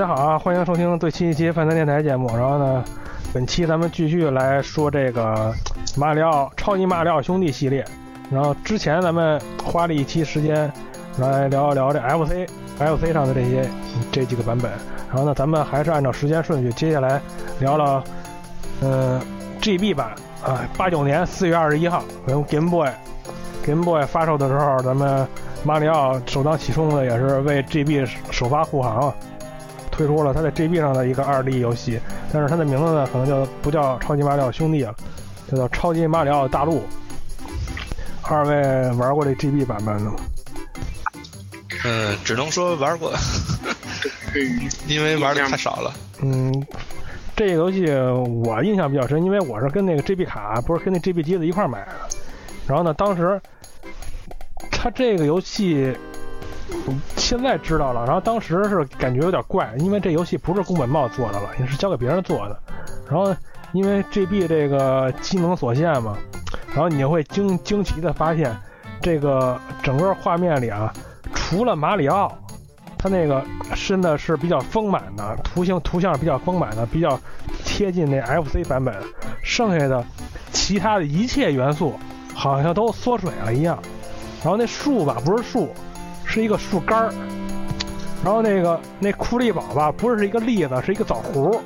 大家好啊，欢迎收听最新一期饭堂电台节目。然后呢，本期咱们继续来说这个马里奥超级马里奥兄弟系列。然后之前咱们花了一期时间来聊一聊这 FC FC 上的这些这几个版本。然后呢，咱们还是按照时间顺序，接下来聊聊嗯 GB 版啊，八九年四月二十一号，跟 Game Boy Game Boy 发售的时候，咱们马里奥首当其冲的也是为 GB 首发护航。推出了它在 GB 上的一个二 D 游戏，但是它的名字呢，可能就不叫超级马里奥兄弟了，叫做超级马里奥大陆。二位玩过这 GB 版本的吗？嗯，只能说玩过，因为玩的太少了。嗯，这个游戏我印象比较深，因为我是跟那个 GB 卡，不是跟那 GB 机子一块买的。然后呢，当时它这个游戏。现在知道了，然后当时是感觉有点怪，因为这游戏不是宫本茂做的了，也是交给别人做的。然后因为 GB 这个机能所限嘛，然后你会惊惊奇的发现，这个整个画面里啊，除了马里奥，他那个身的是比较丰满的图形，图像比较丰满的，比较贴近那 FC 版本，剩下的其他的一切元素好像都缩水了一样。然后那树吧，不是树。是一个树干儿，然后那个那库利宝吧，不是一个栗子，是一个枣核。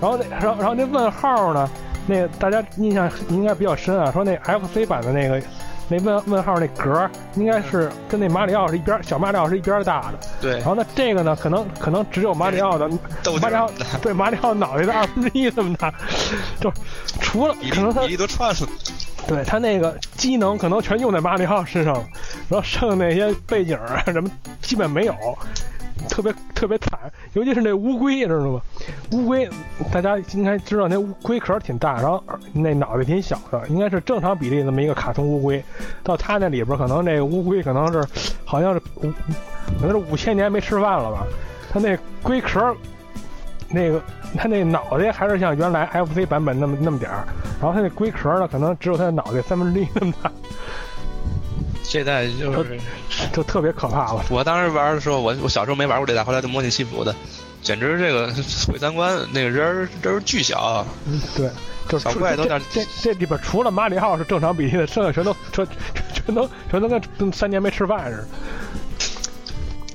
然后那然后然后那问号呢，那大家印象应该比较深啊。说那 FC 版的那个那问问号那格应该是跟那马里奥是一边小马里奥是一边大的。对。然后呢，这个呢，可能可能只有马里奥的马里奥对马里奥脑袋的二分之一这么大，就除了可能他比例都串了。对他那个机能可能全用在马里奥身上了，然后剩下那些背景啊什么基本没有，特别特别惨，尤其是那乌龟，知道吗？乌龟大家应该知道那乌龟壳挺大，然后那脑袋挺小的，应该是正常比例那么一个卡通乌龟。到他那里边可能那乌龟可能是好像是五可能是五千年没吃饭了吧？他那龟壳。那个他那脑袋还是像原来 FC 版本那么那么点儿，然后他那龟壳呢，可能只有他的脑袋三分之一那么大。这代就是就特别可怕了。我当时玩的时候，我我小时候没玩过这代，后来就模拟西服的，简直这个 毁三观。那个人人巨小，嗯，对，就小怪都这这这里边除了马里奥是正常比例的，剩下全都全全都全都跟三年没吃饭似的。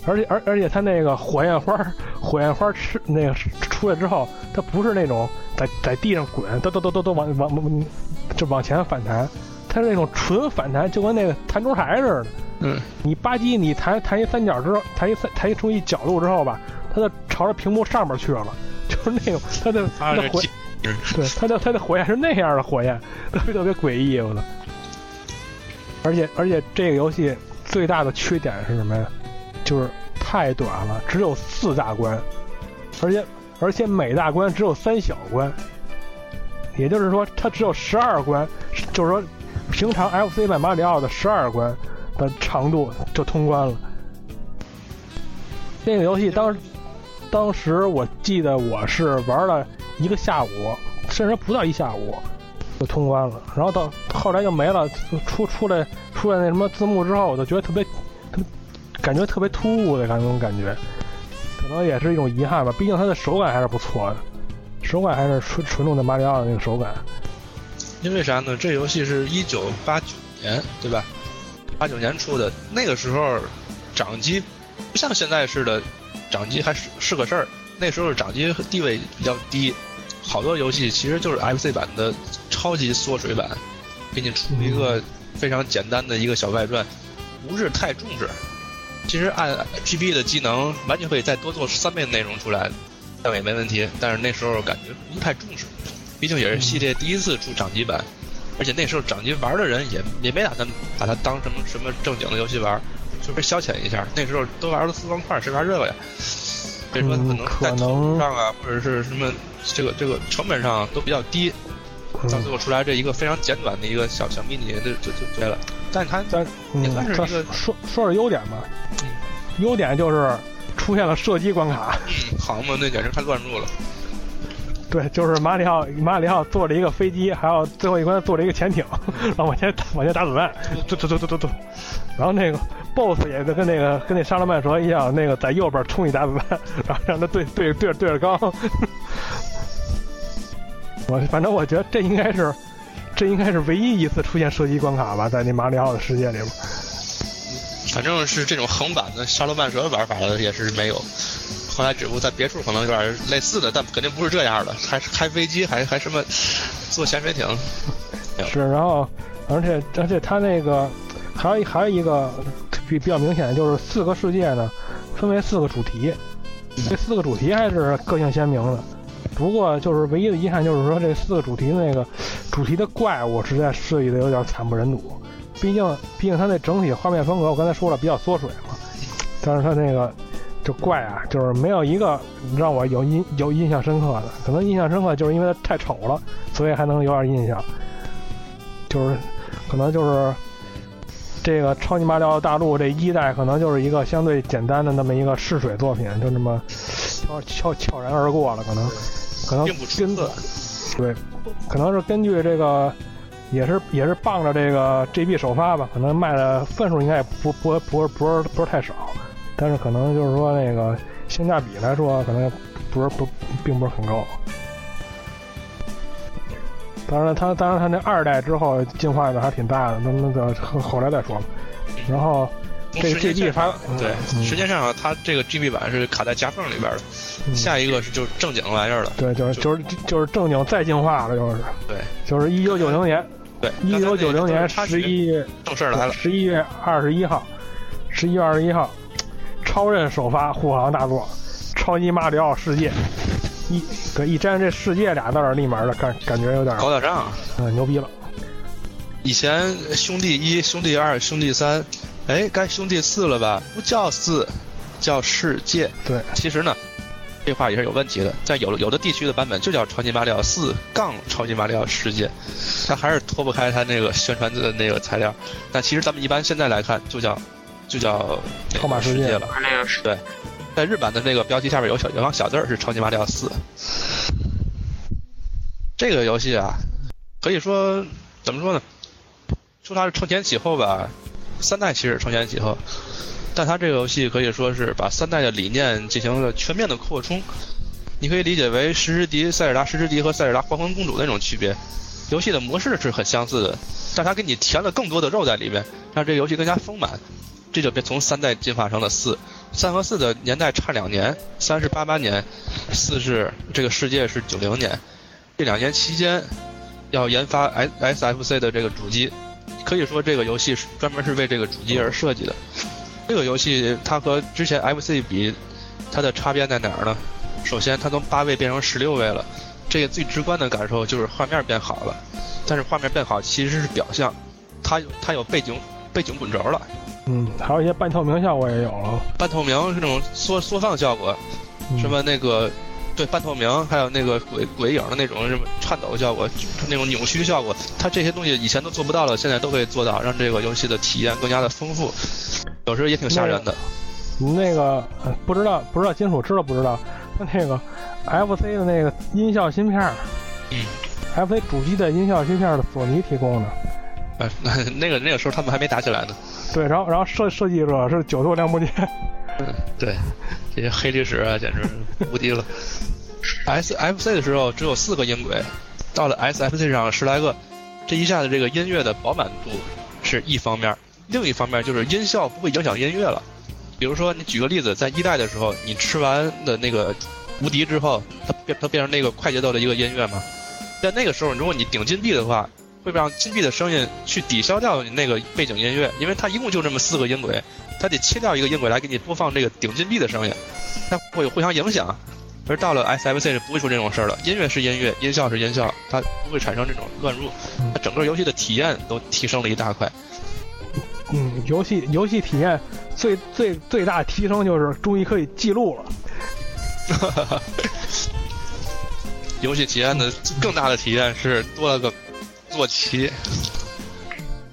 而且而而且它那个火焰花，火焰花吃那个出来之后，它不是那种在在地上滚，都都都都都往往往就往前反弹，它是那种纯反弹，就跟那个弹珠台似的。嗯，你吧唧你弹弹一三角之后，弹一三弹一出一角度之后吧，它就朝着屏幕上面去了，就是那种它的它的火，对它的它的火焰是那样的火焰，特别特别诡异，我操。而且而且这个游戏最大的缺点是什么呀？就是太短了，只有四大关，而且而且每大关只有三小关，也就是说它只有十二关，就是说平常 FC 版马里奥的十二关的长度就通关了。那个游戏当当时我记得我是玩了一个下午，甚至不到一下午就通关了，然后到后来就没了，出出来出来那什么字幕之后，我就觉得特别。感觉特别突兀的那种感觉，可能也是一种遗憾吧。毕竟它的手感还是不错的，手感还是纯纯正的马里奥的那个手感。因为啥呢？这游戏是一九八九年，对吧？八九年出的，那个时候掌机不像现在似的，掌机还是是个事儿。那时候掌机地位比较低，好多游戏其实就是 FC 版的超级缩水版，给你出一个非常简单的一个小外传，不是太重视。其实按 GB 的机能，完全可以再多做三倍的内容出来，但也没问题。但是那时候感觉不太重视，毕竟也是系列第一次出掌机版，而且那时候掌机玩的人也也没打算把它当成什么正经的游戏玩，就是消遣一下。那时候都玩的四方块，谁玩这个呀？别说可能在投入上啊，或者是什么这个这个成本上都比较低，到最后出来这一个非常简短的一个小小迷你，就就就对了。但它咱嗯，说说说说优点吧，优点就是出现了射击关卡。嗯，好嘛，那简直太乱入了。对，就是马里奥，马里奥坐着一个飞机，还有最后一关坐着一个潜艇，然后往前往前打子弹，嘟嘟嘟嘟嘟嘟。然后那个 BOSS 也跟那个跟那沙拉曼蛇一样，那个在右边冲你打子弹，然后让他对对对着对着刚。我反正我觉得这应该是，这应该是唯一一次出现射击关卡吧，在那马里奥的世界里边。反正是这种横版的沙罗曼蛇玩法的也是没有。后来只不过在别处可能有点类似的，但肯定不是这样的，还是开飞机，还还什么坐潜水艇。是，然后而且而且它那个还有还有一个比比较明显的就是四个世界呢，分为四个主题，这四个主题还是个性鲜明的。不过就是唯一的遗憾就是说这四个主题的那个主题的怪物实在设计的有点惨不忍睹。毕竟毕竟它那整体画面风格我刚才说了比较缩水嘛，但是它那个。就怪啊，就是没有一个让我有印有印象深刻的，可能印象深刻就是因为它太丑了，所以还能有点印象。就是可能就是这个超级马里奥大陆这一代，可能就是一个相对简单的那么一个试水作品，就那么悄悄悄然而过了。可能可能根对，可能是根据这个也是也是傍着这个 GB 首发吧，可能卖的份数应该也不不不不是不是太少。但是可能就是说那个性价比来说，可能不是不并不是很高。当然，它当然它那二代之后进化的还挺大的，那那个后来再说吧。然后这个 GB 发对，时间上它这个 GB 版是卡在夹缝里边的，下一个是就是正经玩意儿了。对，就是就是就是正经再进化了，就是对，就是一九九零年，对，一九九零年十一月正事来了，十一月二十一号，十一月二十一号。超任首发护航大作《超级马里奥世界》，一搁一沾这“世界”俩字儿，立马的感感觉有点高大上，嗯，牛逼了。以前兄弟一、兄弟二、兄弟三，哎，该兄弟四了吧？不叫四，叫世界。对，其实呢，这话也是有问题的。在有有的地区的版本就叫《超级马里奥四杠超级马里奥世界》，它还是脱不开它那个宣传的那个材料。但其实咱们一般现在来看，就叫。就叫超马世界了，对，在日版的那个标题下面有小有行小字儿是超级马里奥四。这个游戏啊，可以说怎么说呢？说它是承前启后吧，三代其实承前启后，但它这个游戏可以说是把三代的理念进行了全面的扩充。你可以理解为石之迪、塞尔达石之迪和塞尔达黄昏公主那种区别。游戏的模式是很相似的，但它给你填了更多的肉在里面，让这个游戏更加丰满。这就变从三代进化成了四，三和四的年代差两年，三是八八年，四是这个世界是九零年，这两年期间要研发 S S F C 的这个主机，可以说这个游戏是专门是为这个主机而设计的。这个游戏它和之前 F C 比，它的差别在哪儿呢？首先它从八位变成十六位了，这个最直观的感受就是画面变好了，但是画面变好其实是表象，它有它有背景背景滚轴了。嗯，还有一些半透明效果也有了。半透明是那种缩缩放效果，什么那个对半透明，还有那个鬼鬼影的那种什么颤抖效果，那种扭曲效果，它这些东西以前都做不到了，现在都可以做到，让这个游戏的体验更加的丰富。有时候也挺吓人的。那个不知道不知道金属知道不知道？那个 FC 的那个音效芯片，嗯，FC 主机的音效芯片是索尼提供的。哎，那个那个时候他们还没打起来呢。对，然后然后设设计者是九头梁木剑。对，这些黑历史啊，简直无敌了。S F C 的时候只有四个音轨，到了 S F C 上十来个，这一下子这个音乐的饱满度是一方面，另一方面就是音效不会影响音乐了。比如说，你举个例子，在一代的时候，你吃完的那个无敌之后，它变它变成那个快节奏的一个音乐嘛。在那个时候，如果你顶金币的话，会让金币的声音去抵消掉你那个背景音乐，因为它一共就这么四个音轨，它得切掉一个音轨来给你播放这个顶金币的声音，它会有互相影响。而到了 SFC 是不会出这种事儿的，音乐是音乐，音效是音效，它不会产生这种乱入，它整个游戏的体验都提升了一大块。嗯，游戏游戏体验最最最大提升就是终于可以记录了。游戏体验的更大的体验是多了个坐骑，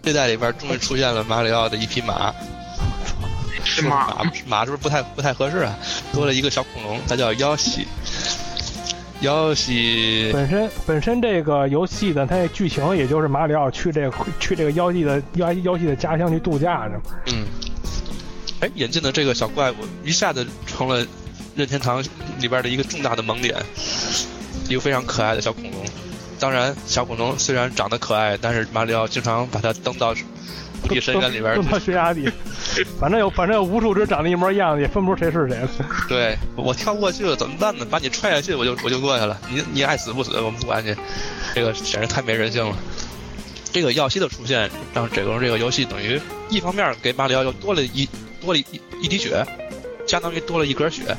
这代里边终于出现了马里奥的一匹马。是马马马是不是不太不太合适啊？多了一个小恐龙，它叫妖西。妖西本身本身这个游戏的它的剧情也就是马里奥去这个去这个妖姬的妖妖姬的家乡去度假去嘛。嗯，哎，引进的这个小怪物一下子成了任天堂里边的一个重大的萌点，一个非常可爱的小恐龙。当然，小恐龙虽然长得可爱，但是马里奥经常把它蹬到无底深渊里边蹲到悬崖底，反正有反正有无数只长得一模一样的，也分不出谁是谁了。对我跳不过去了怎么办呢？把你踹下去，我就我就过去了。你你爱死不死，我们不管你。这个简直太没人性了。这个耀西的出现，让整个这个游戏等于一方面给马里奥又多了一多了一一滴血，相当于多了一格血，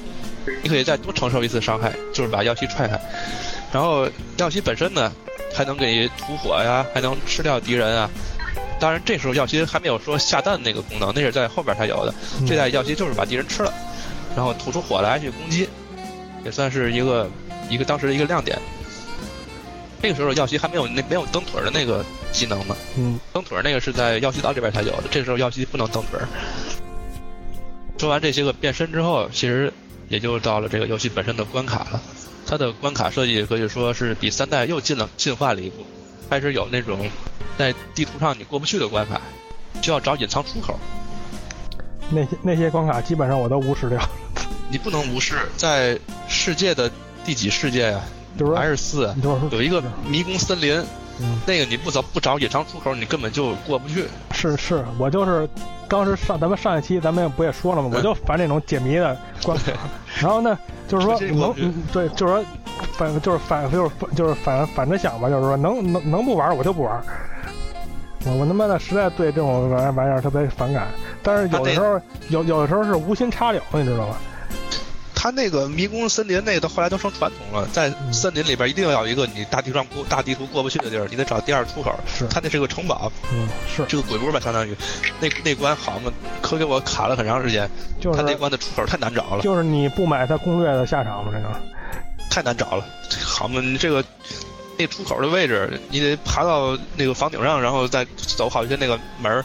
你可以再多承受一次伤害，就是把耀西踹开。然后耀西本身呢，还能给吐火呀，还能吃掉敌人啊。当然，这时候耀西还没有说下蛋那个功能，那是在后边才有的。这代耀西就是把敌人吃了，然后吐出火来去攻击，也算是一个一个当时的一个亮点。那个时候耀西还没有那没有蹬腿的那个技能呢，嗯，蹬腿那个是在耀西岛这边才有的。这时候耀西不能蹬腿。说完这些个变身之后，其实也就到了这个游戏本身的关卡了。它的关卡设计可以说是比三代又进了进化了一步，开始有那种。在地图上你过不去的关卡，就要找隐藏出口。那些那些关卡基本上我都无视掉了。你不能无视，在世界的第几世界呀？就是还是四，有一个迷宫森林，嗯、那个你不找不找隐藏出口，你根本就过不去。是是，我就是当时上咱们上一期咱们不也说了吗？我就烦这种解谜的关卡。然后呢，就是说能对，就是说反就是反就是就是反反着想吧，就是说能能能不玩我就不玩。我我他妈的实在对这种玩玩意儿特别反感，但是有的时候有有的时候是无心插柳，你知道吧？他那个迷宫森林那个到后来都成传统了，在森林里边一定要有一个你大地上过大地图过不去的地儿，你得找第二出口。是，他那是个城堡，嗯，是这个鬼屋吧，相当于那那关好嘛，可给我卡了很长时间。就是他那关的出口太难找了。就是你不买他攻略的下场吗，这个太难找了。好嘛，你这个。那出口的位置，你得爬到那个房顶上，然后再走好一些那个门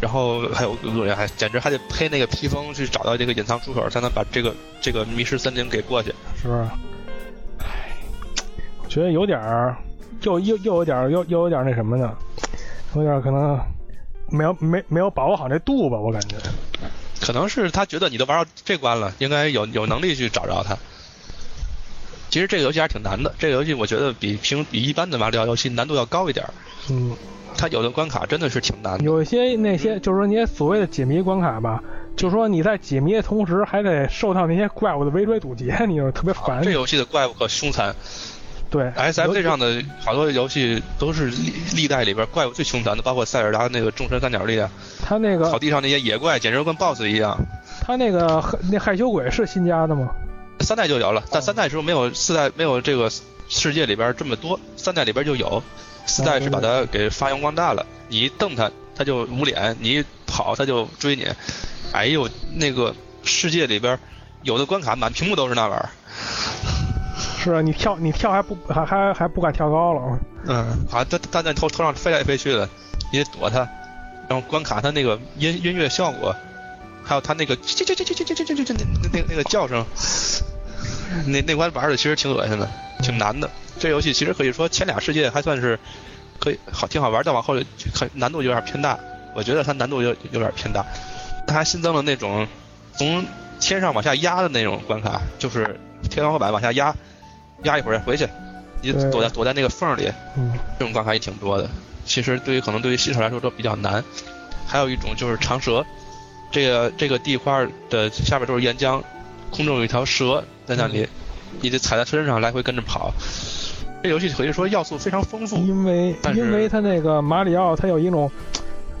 然后还有恶还简直还得配那个披风去找到这个隐藏出口，才能把这个这个迷失森林给过去。是不是？唉，我觉得有点儿，又又又有点又又有点那什么呢？有点可能没有没没有把握好那度吧，我感觉。可能是他觉得你都玩到这关了，应该有有能力去找着他。其实这个游戏还是挺难的，这个游戏我觉得比平比一般的马里奥游戏难度要高一点。嗯，它有的关卡真的是挺难的。有一些那些就是说那些所谓的解谜关卡吧，就是说你在解谜的同时还得受到那些怪物的围追堵截，你就特别烦。这游戏的怪物可凶残。对，SFC 上的好多游戏都是历历代里边怪物最凶残的，包括塞尔达那个众神三角力啊。他那个草地上那些野怪简直跟 BOSS 一样。他那个那害羞鬼是新加的吗？三代就有了，但三代时候没有四代没有这个世界里边这么多，三代里边就有，四代是把它给发扬光大了。你一瞪它，它就捂脸；你一跑，它就追你。哎呦，那个世界里边有的关卡满屏幕都是那玩意儿。是啊，你跳你跳还不还还还不敢跳高了。嗯，啊，它它在头头上飞来飞去的，你得躲它。然后关卡它那个音音乐效果。还有他那个叽叽叽叽叽叽叽叽叽那那那个叫声，那那关玩的其实挺恶心的，挺难的。这游戏其实可以说前俩世界还算是可以好挺好玩，但往后就很难度有点偏大。我觉得它难度有有点偏大。它还新增了那种从天上往下压的那种关卡，就是天花板往下压，压一会儿回去，你躲在躲在那个缝里。这种关卡也挺多的。其实对于可能对于新手来说都比较难。还有一种就是长蛇。这个这个地块的下边都是岩浆，空中有一条蛇在那里，你得踩在身上来回跟着跑。这游戏可以说要素非常丰富，因为因为它那个马里奥，它有一种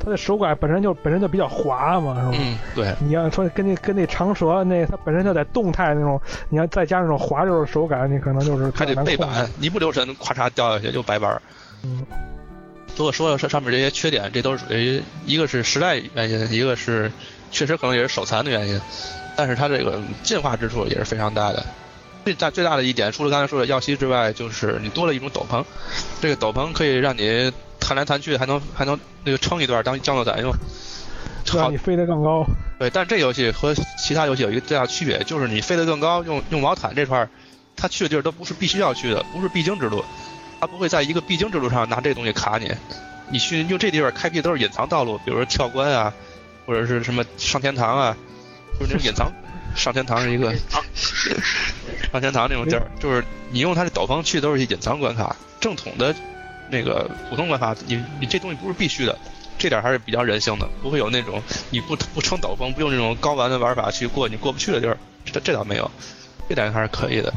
它的手感本身就本身就比较滑嘛，是吧？嗯，对，你要说跟那跟那长蛇那它本身就在动态那种，你要再加上那种滑溜的手感，你可能就是还得背板，一不留神咔嚓掉下去就白板儿。嗯，如果说上上面这些缺点，这都是属于一个是时代原因，一个是确实可能也是手残的原因，但是它这个进化之处也是非常大的。最大最大的一点，除了刚才说的耀西之外，就是你多了一种斗篷，这个斗篷可以让你弹来弹去，还能还能那个撑一段当降落伞用。好让你飞得更高。对，但这游戏和其他游戏有一个最大的区别，就是你飞得更高，用用毛毯这块儿，它去的地儿都不是必须要去的，不是必经之路，它不会在一个必经之路上拿这东西卡你。你去用这地方开辟都是隐藏道路，比如说跳关啊，或者是什么上天堂啊，就是那种隐藏。上天堂是一个 上天堂那种地儿，就是你用它的斗篷去都是隐藏关卡，正统的那个普通关卡，你你这东西不是必须的。这点还是比较人性的，不会有那种你不不撑斗篷，不用这种高玩的玩法去过你过不去的地儿，这这倒没有，这点还是可以的。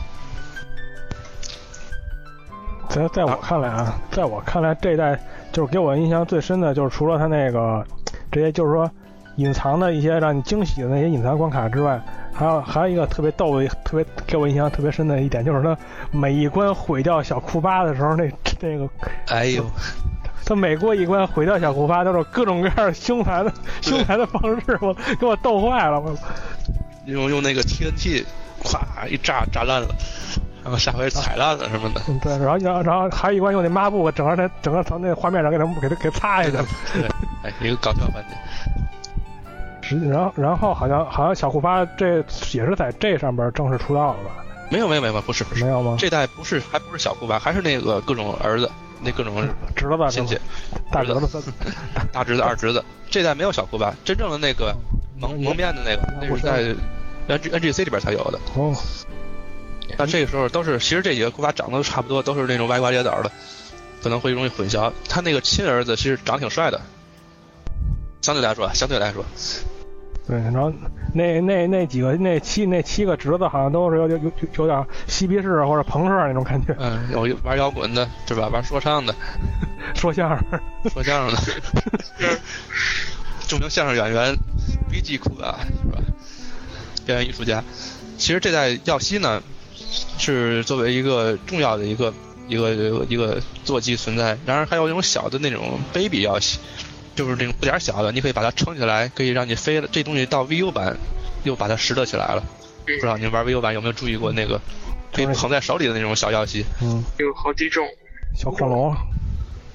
在在我看来啊，在我看来这一代就是给我印象最深的就是除了它那个这些就是说隐藏的一些让你惊喜的那些隐藏关卡之外，还有还有一个特别逗的、特别给我印象特别深的一点，就是他每一关毁掉小库巴的时候，那那个哎呦，他每过一关毁掉小库巴都是各种各样的凶残的凶残的方式，我给我逗坏了，我用用那个 TNT，咵一炸炸烂了，然后下回踩烂了什么的。嗯对，然后然后然后还有一关用那抹布整个那整个从那画面上给他给他给擦下去了。对，哎，一个搞笑环节。实然后然后好像好像小库巴这也是在这上边正式出道了吧？没有没有没有，不是不是，没有吗？这代不是还不是小库巴，还是那个各种儿子，那各种侄子亲戚，大侄子、大侄子、二侄子。这代没有小库巴，真正的那个蒙蒙面的那个，那是在 N G N G C 里边才有的。哦。那这个时候都是，其实这几个库巴长得都差不多，都是那种歪瓜裂枣的，可能会容易混淆。他那个亲儿子其实长挺帅的，相对来说，相对来说。对，然后那那那几个那七那七个侄子好像都是有有有有点嬉皮士或者朋克那种感觉。嗯，有玩摇滚的，是吧？玩说唱的，说相声，说相声的，著名相声演员 B G 库啊，是吧？表演艺术家。其实这代耀西呢，是作为一个重要的一个一个一个一个坐骑存在。然而还有那种小的那种 baby 耀西。就是那种不点小的，你可以把它撑起来，可以让你飞了。这东西到 VU 版又把它拾掇起来了。不知道您玩 VU 版有没有注意过那个可以捧在手里的那种小药西？嗯，有好几种。小恐龙，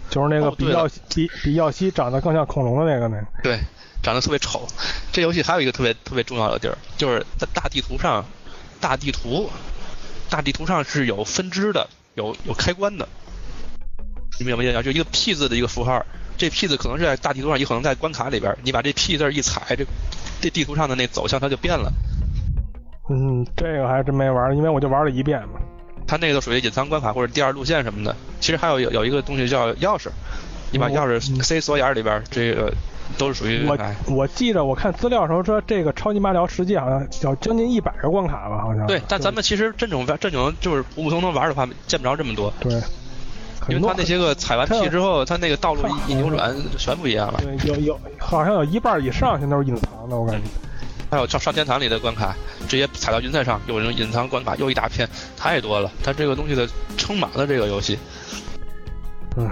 就是那个比药比比药西长得更像恐龙的那个呢。对，长得特别丑。这游戏还有一个特别特别重要的地儿，就是在大地图上，大地图，大地图上是有分支的，有有开关的。你们有没有印象？就一个 P 字的一个符号。这 P 字可能是在大地图上，也可能在关卡里边。你把这 P 字一踩，这这地图上的那走向它就变了。嗯，这个还真没玩，因为我就玩了一遍嘛。它那个属于隐藏关卡或者第二路线什么的。其实还有有有一个东西叫钥匙，你把钥匙塞锁眼里边，这个都是属于。我我记得我看资料时候说，这个超级马里奥世界好像有将近一百个关卡吧，好像。对，但咱们其实这种这种就是普普通通玩的话，见不着这么多。对。因为他那些个踩完屁之后，他那个道路一一扭转，全不一样了。对，有有好像有一半以上现在都是隐藏的，我感觉。还有上上天堂里的关卡，直接踩到云彩上，有人隐藏关卡又一大片，太多了。它这个东西的撑满了这个游戏。嗯，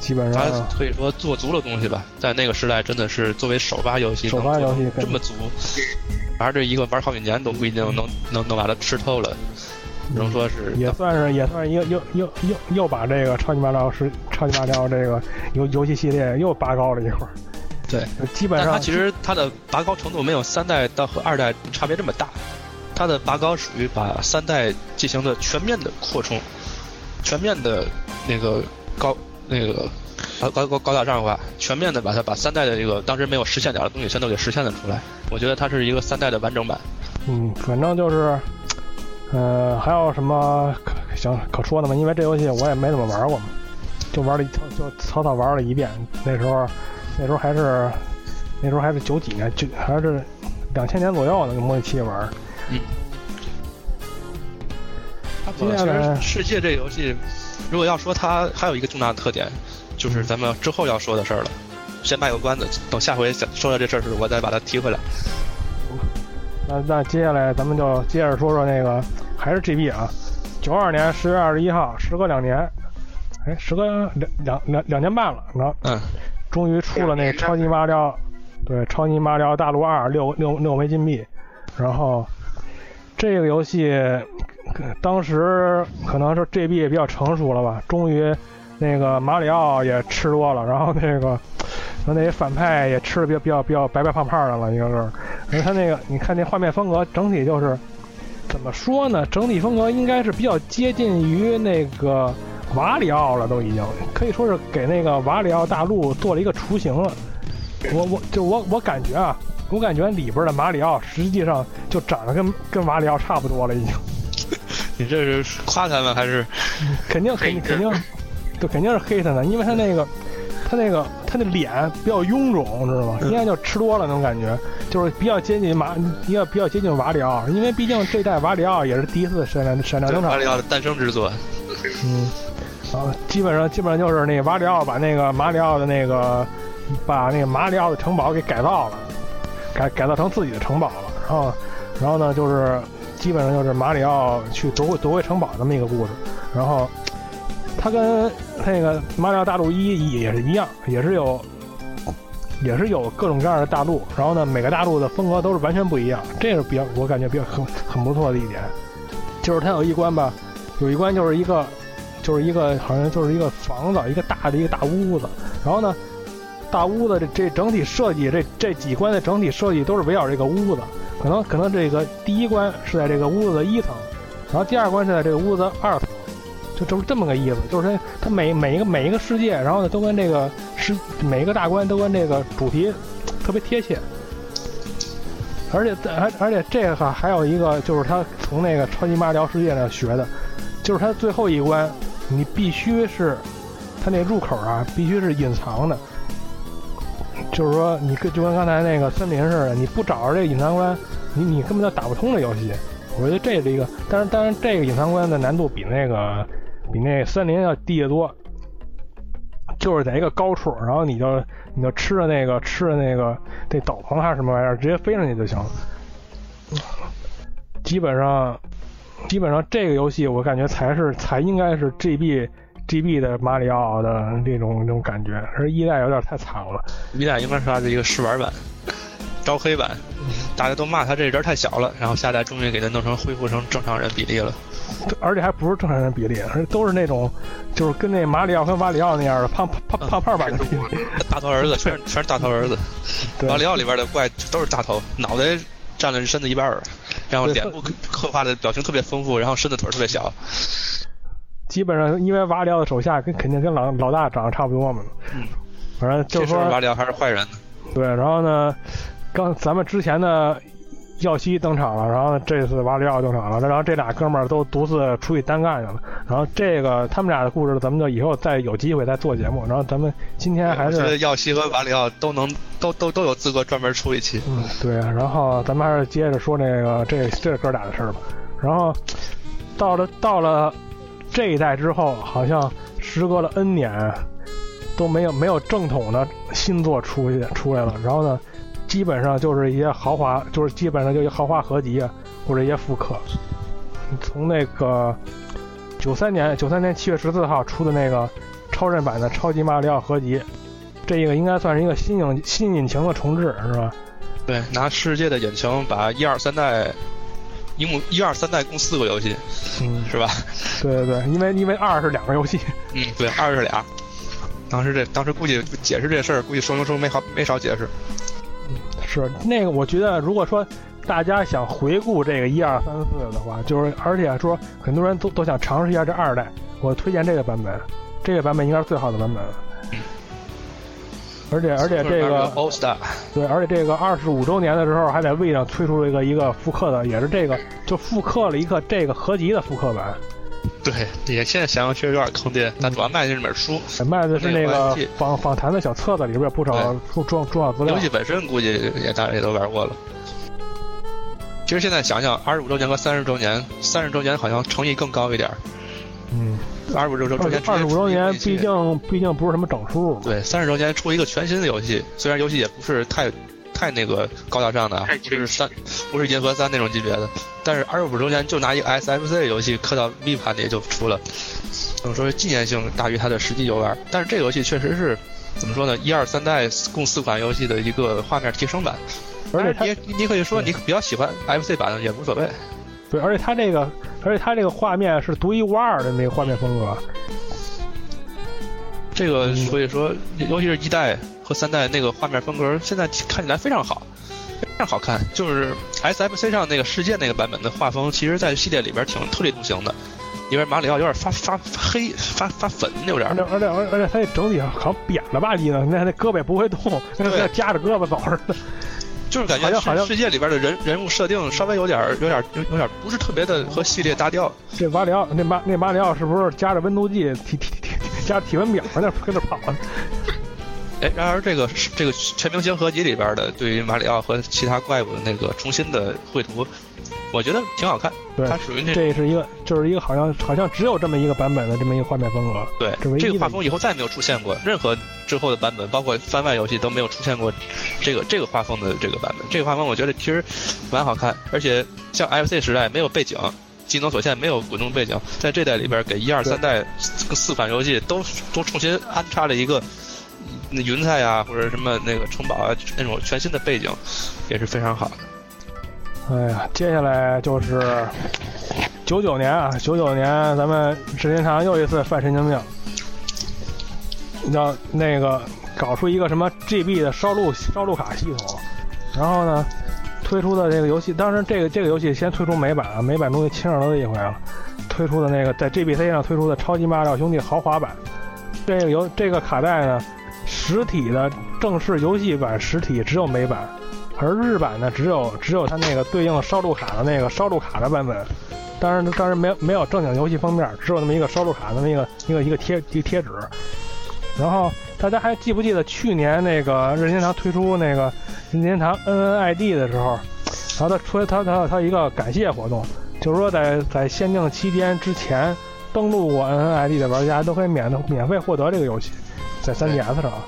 基本上。它可以说做足了东西吧，在那个时代真的是作为首发游戏，首发游戏这么足，玩这一个玩好几年都不一定能能能把它吃透了。只能说是也算是也算是又又又又又把这个超级马里奥是超级马里奥这个游游戏系列又拔高了一会儿。对，基本上它其实它的拔高程度没有三代到和二代差别这么大。它的拔高属于把三代进行了全面的扩充，全面的那个高那个高高高高大上化，全面的把它把三代的这个当时没有实现点的东西全都给实现了出来。我觉得它是一个三代的完整版。嗯，反正就是。呃，还有什么可想可说的吗？因为这游戏我也没怎么玩过嘛，就玩了一就草草玩了一遍。那时候，那时候还是那时候还是九几年，就还是两千年左右那个模拟器玩嗯。接下来世界这游戏，如果要说它还有一个重大的特点，就是咱们之后要说的事儿了。先卖个关子，等下回想说到这事儿时，我再把它提回来。那那接下来咱们就接着说说那个还是 GB 啊，九二年十月二十一号，时隔两年，哎，时隔两两两两年半了，然后嗯，终于出了那超级马里奥，对，超级马里奥大陆二六六六枚金币，然后这个游戏呃当时可能是 GB 也比较成熟了吧，终于那个马里奥也吃多了，然后那个然后那些反派也吃的比较比较比较白白胖胖的了，应该是，然后他那个你看那画面风格整体就是怎么说呢？整体风格应该是比较接近于那个瓦里奥了，都已经可以说是给那个瓦里奥大陆做了一个雏形了。我我就我我感觉啊，我感觉里边的马里奥实际上就长得跟跟瓦里奥差不多了，已经。你这是夸他们还是？肯定肯定肯定，对，肯定是黑他呢，因为他那个他那个他那脸比较臃肿，知道吗？应该就吃多了那种感觉，就是比较接近马，比较比较接近瓦里奥，因为毕竟这代瓦里奥也是第一次闪亮闪亮登场瓦。里奥的诞生之作。嗯，啊，基本上基本上就是那个瓦里奥把那个马里奥的那个把那个马里奥的城堡给改造了，改改造成自己的城堡了。然后然后呢，就是基本上就是马里奥去夺回夺回城堡这么一个故事。然后它跟那个马里奥大陆一也是一样，也是有。也是有各种各样的大陆，然后呢，每个大陆的风格都是完全不一样，这是比较我感觉比较很很不错的一点，就是它有一关吧，有一关就是一个，就是一个好像就是一个房子，一个大的一个大屋子。然后呢，大屋子这这整体设计，这这几关的整体设计都是围绕这个屋子。可能可能这个第一关是在这个屋子的一层，然后第二关是在这个屋子二层，就就是这么个意思。就是它它每每一个每一个世界，然后呢都跟这个是每一个大关都跟这个主题特别贴切。而且而而且这个还有一个就是他从那个超级马里奥世界那学的，就是他最后一关，你必须是他那入口啊，必须是隐藏的。就是说，你跟就跟刚才那个森林似的，你不找着这个隐藏关，你你根本就打不通这游戏。我觉得这是一个，但是当然这个隐藏关的难度比那个比那森林要低得多。就是在一个高处，然后你就你就吃着那个吃着那个那斗篷还是什么玩意儿，直接飞上去就行了。基本上，基本上这个游戏我感觉才是才应该是 GB GB 的马里奥的那种那种感觉，而一代有点太惨了。一代应该是它的一个试玩版，招黑版，大家都骂他这人太小了，然后下代终于给他弄成恢复成正常人比例了。而且还不是正常人比例，而且都是那种就是跟那马里奥跟瓦里奥那样的胖胖胖胖版的比例。大头儿子全是 全是大头儿子，对马里奥里边的怪都是大头，脑袋占了身子一半儿，然后脸部刻画的表情特别丰富，然后身子腿儿特别小。基本上因为瓦里奥的手下跟肯定跟老老大长得差不多嘛，嗯，反正就是说这时候马里奥还是坏人呢。对，然后呢，刚咱们之前的耀西登场了，然后这次瓦里奥登场了，然后这俩哥们儿都独自出去单干去了。然后这个他们俩的故事，咱们就以后再有机会再做节目。然后咱们今天还我觉得是耀西和瓦里奥都能都都都有资格专门出一期。嗯对，然后咱们还是接着说这个这这哥俩的事儿吧。然后到了到了这一代之后，好像时隔了 N 年都没有没有正统的新作出去出来了。然后呢，基本上就是一些豪华，就是基本上就是豪华合集啊，或者一些复刻。从那个九三年九三年七月十四号出的那个超任版的超级马里奥合集，这个应该算是一个新引新引擎的重置，是吧？对，拿世界的引擎把一二三代，一共一二三代共四个游戏，嗯，是吧？对对对，因为因为二是两个游戏，嗯，对，二是俩。当时这当时估计解释这事儿，估计说明书没好没少解释。是那个，我觉得如果说大家想回顾这个一二三四的话，就是而且说很多人都都想尝试一下这二代，我推荐这个版本，这个版本应该是最好的版本。而且而且这个对，而且这个二十五周年的时候，还在 V 上推出了一个一个复刻的，也是这个就复刻了一个这个合集的复刻版，对，也现在想想确实有点坑爹。但主要卖的是本书，卖的是那个访访谈的小册子，里边有不少对重重重要资料游。戏本身估计也大家也都玩过了。其实现在想想，二十五周年和三十周年，三十周年好像诚意更高一点儿。嗯，二十五周周年，二十五周年毕竟。毕竟不是什么整数。对，三十周年出一个全新的游戏，虽然游戏也不是太太那个高大上的啊太，不是三不是银河三那种级别的，但是二十五周年就拿一个 SFC 游戏刻到 V 盘里就出了，怎么说纪念性大于它的实际游玩。但是这个游戏确实是怎么说呢？一二三代共四款游戏的一个画面提升版，而且它你你可以说你比较喜欢 FC 版的也无所谓。对，而且它这个而且它这个画面是独一无二的那个画面风格。这个嗯所以说，尤其是一代和三代那个画面风格，现在看起来非常好，非常好看。就是 SFC 上那个世界那个版本的画风，其实在系列里边挺特立独行的。里边马里奥有点发发发黑发发粉，有点而且而且而且而且它这整体好像扁了吧唧的，那那胳膊也不会动，那夹着胳膊走似的。就是感觉好像世世界里边的人人物设定稍微有点有点有有点不是特别的和系列搭调。这马里奥那马那马里奥是不是夹着温度计体体体夹着体温表在那跟那跑呢？哎，然而这个这个全明星合集里边的对于马里奥和其他怪物的那个重新的绘图，我觉得挺好看。对它属于那这是一个就是一个好像好像只有这么一个版本的这么一个画面风格。对这个画风以后再也没有出现过，任何之后的版本，包括番外游戏都没有出现过这个这个画风的这个版本。这个画风我觉得其实蛮好看，而且像 FC 时代没有背景。技能所限没有滚动背景，在这代里边给一二三代四四款游戏都都重新安插了一个那云彩啊或者什么那个城堡啊那种全新的背景，也是非常好的。哎呀，接下来就是九九年啊，九九年咱们时间长又一次犯神经病，要那个搞出一个什么 GB 的烧录烧录卡系统，然后呢推出的这个游戏，当然这个这个游戏先推出美版啊，美版终于亲耳朵一回了，推出的那个在 GBC 上推出的《超级马里奥兄弟》豪华版，这个游这个卡带呢，实体的正式游戏版实体只有美版。而日版呢，只有只有它那个对应烧录卡的那个烧录卡的版本，当然当然没有没有正经游戏封面，只有那么一个烧录卡的那个一个一个贴一个贴纸。然后大家还记不记得去年那个任天堂推出那个任天堂 NNID 的时候，然后他出他他他一个感谢活动，就是说在在限定期间之前登录过 NNID 的玩家都可以免免费获得这个游戏，在 3DS 上啊。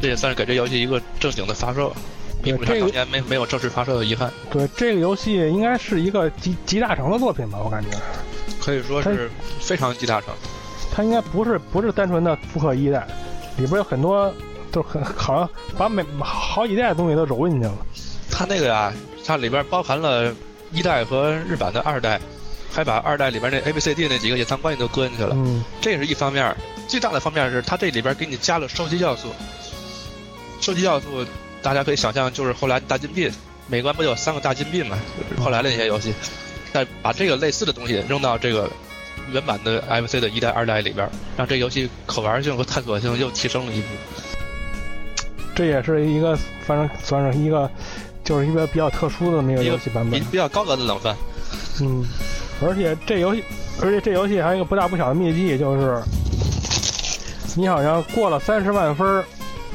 这也算是给这游戏一个正经的发售，弥补它这个当年没没有正式发售的遗憾。对，这个游戏应该是一个集集大成的作品吧，我感觉。可以说是非常集大成。它应该不是不是单纯的复刻一代，里边有很多都很好像把每好几代的东西都揉进去了。它那个呀，它里边包含了一代和日版的二代，还把二代里边那 A B C D 那几个隐藏关系都搁进去了。嗯，这也是一方面，最大的方面是它这里边给你加了收集要素。收集要素大家可以想象，就是后来大金币，每关不就有三个大金币嘛？后来的那些游戏，但把这个类似的东西扔到这个原版的 FC 的一代、二代里边，让这游戏可玩性和探索性又提升了一步。这也是一个反正算是一个就是一个比较特殊的那个游戏版本比。比较高额的冷饭。嗯，而且这游戏，而且这游戏还有一个不大不小的秘技，就是你好像过了三十万分儿，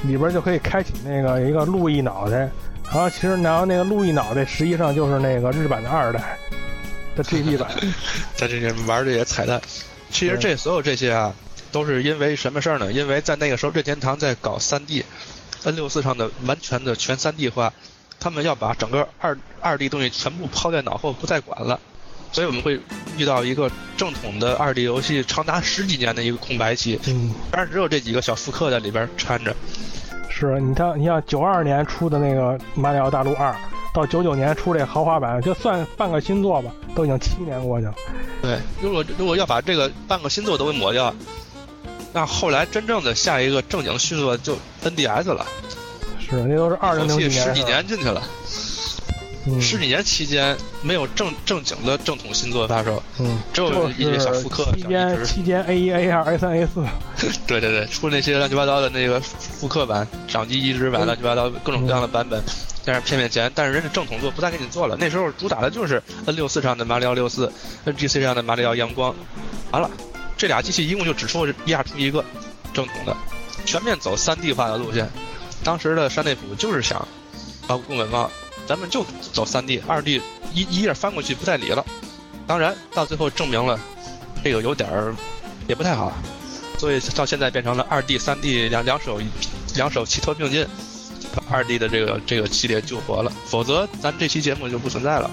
里边就可以开启那个一个路易脑袋。然后其实然后那个路易脑袋实际上就是那个日版的二代的 GB 版。在这里面玩这些彩蛋。其实这所有这些啊，都是因为什么事儿呢？因为在那个时候，任天堂在搞 3D，N 六四上的完全的全 3D 化，他们要把整个二二 D 东西全部抛在脑后，不再管了。所以我们会遇到一个正统的二 D 游戏长达十几年的一个空白期，嗯，当然只有这几个小复刻在里边掺着。是你看，你像九二年出的那个《马里奥大陆二》，到九九年出这豪华版，就算半个新作吧，都已经七年过去了。对，如果如果要把这个半个新作都给抹掉，那后来真正的下一个正经续作就 NDS 了，是，那都是二零零几年，十几年进去了。嗯，十几年期间没有正正经的正统新作发售，嗯，只有一些小复刻、期间。期间 A 一 A 二 A 三 A 四，对对对，出那些乱七八糟的那个复刻版、掌机移植版、乱七八糟各种各样的版本，但是骗骗钱，但是人家正统做不再给你做了。那时候主打的就是 N 六四上的马里奥六四，NGC 上的马里奥阳光，完了，这俩机器一共就只出压出一个正统的，全面走 3D 化的路线。当时的山内溥就是想，把宫本茂，咱们就走 3D，二 D 一一页翻过去不再理了。当然到最后证明了，这个有点儿也不太好，所以到现在变成了二 D、三 D 两两手两手齐头并进。把二 D 的这个这个系列救活了，否则咱这期节目就不存在了。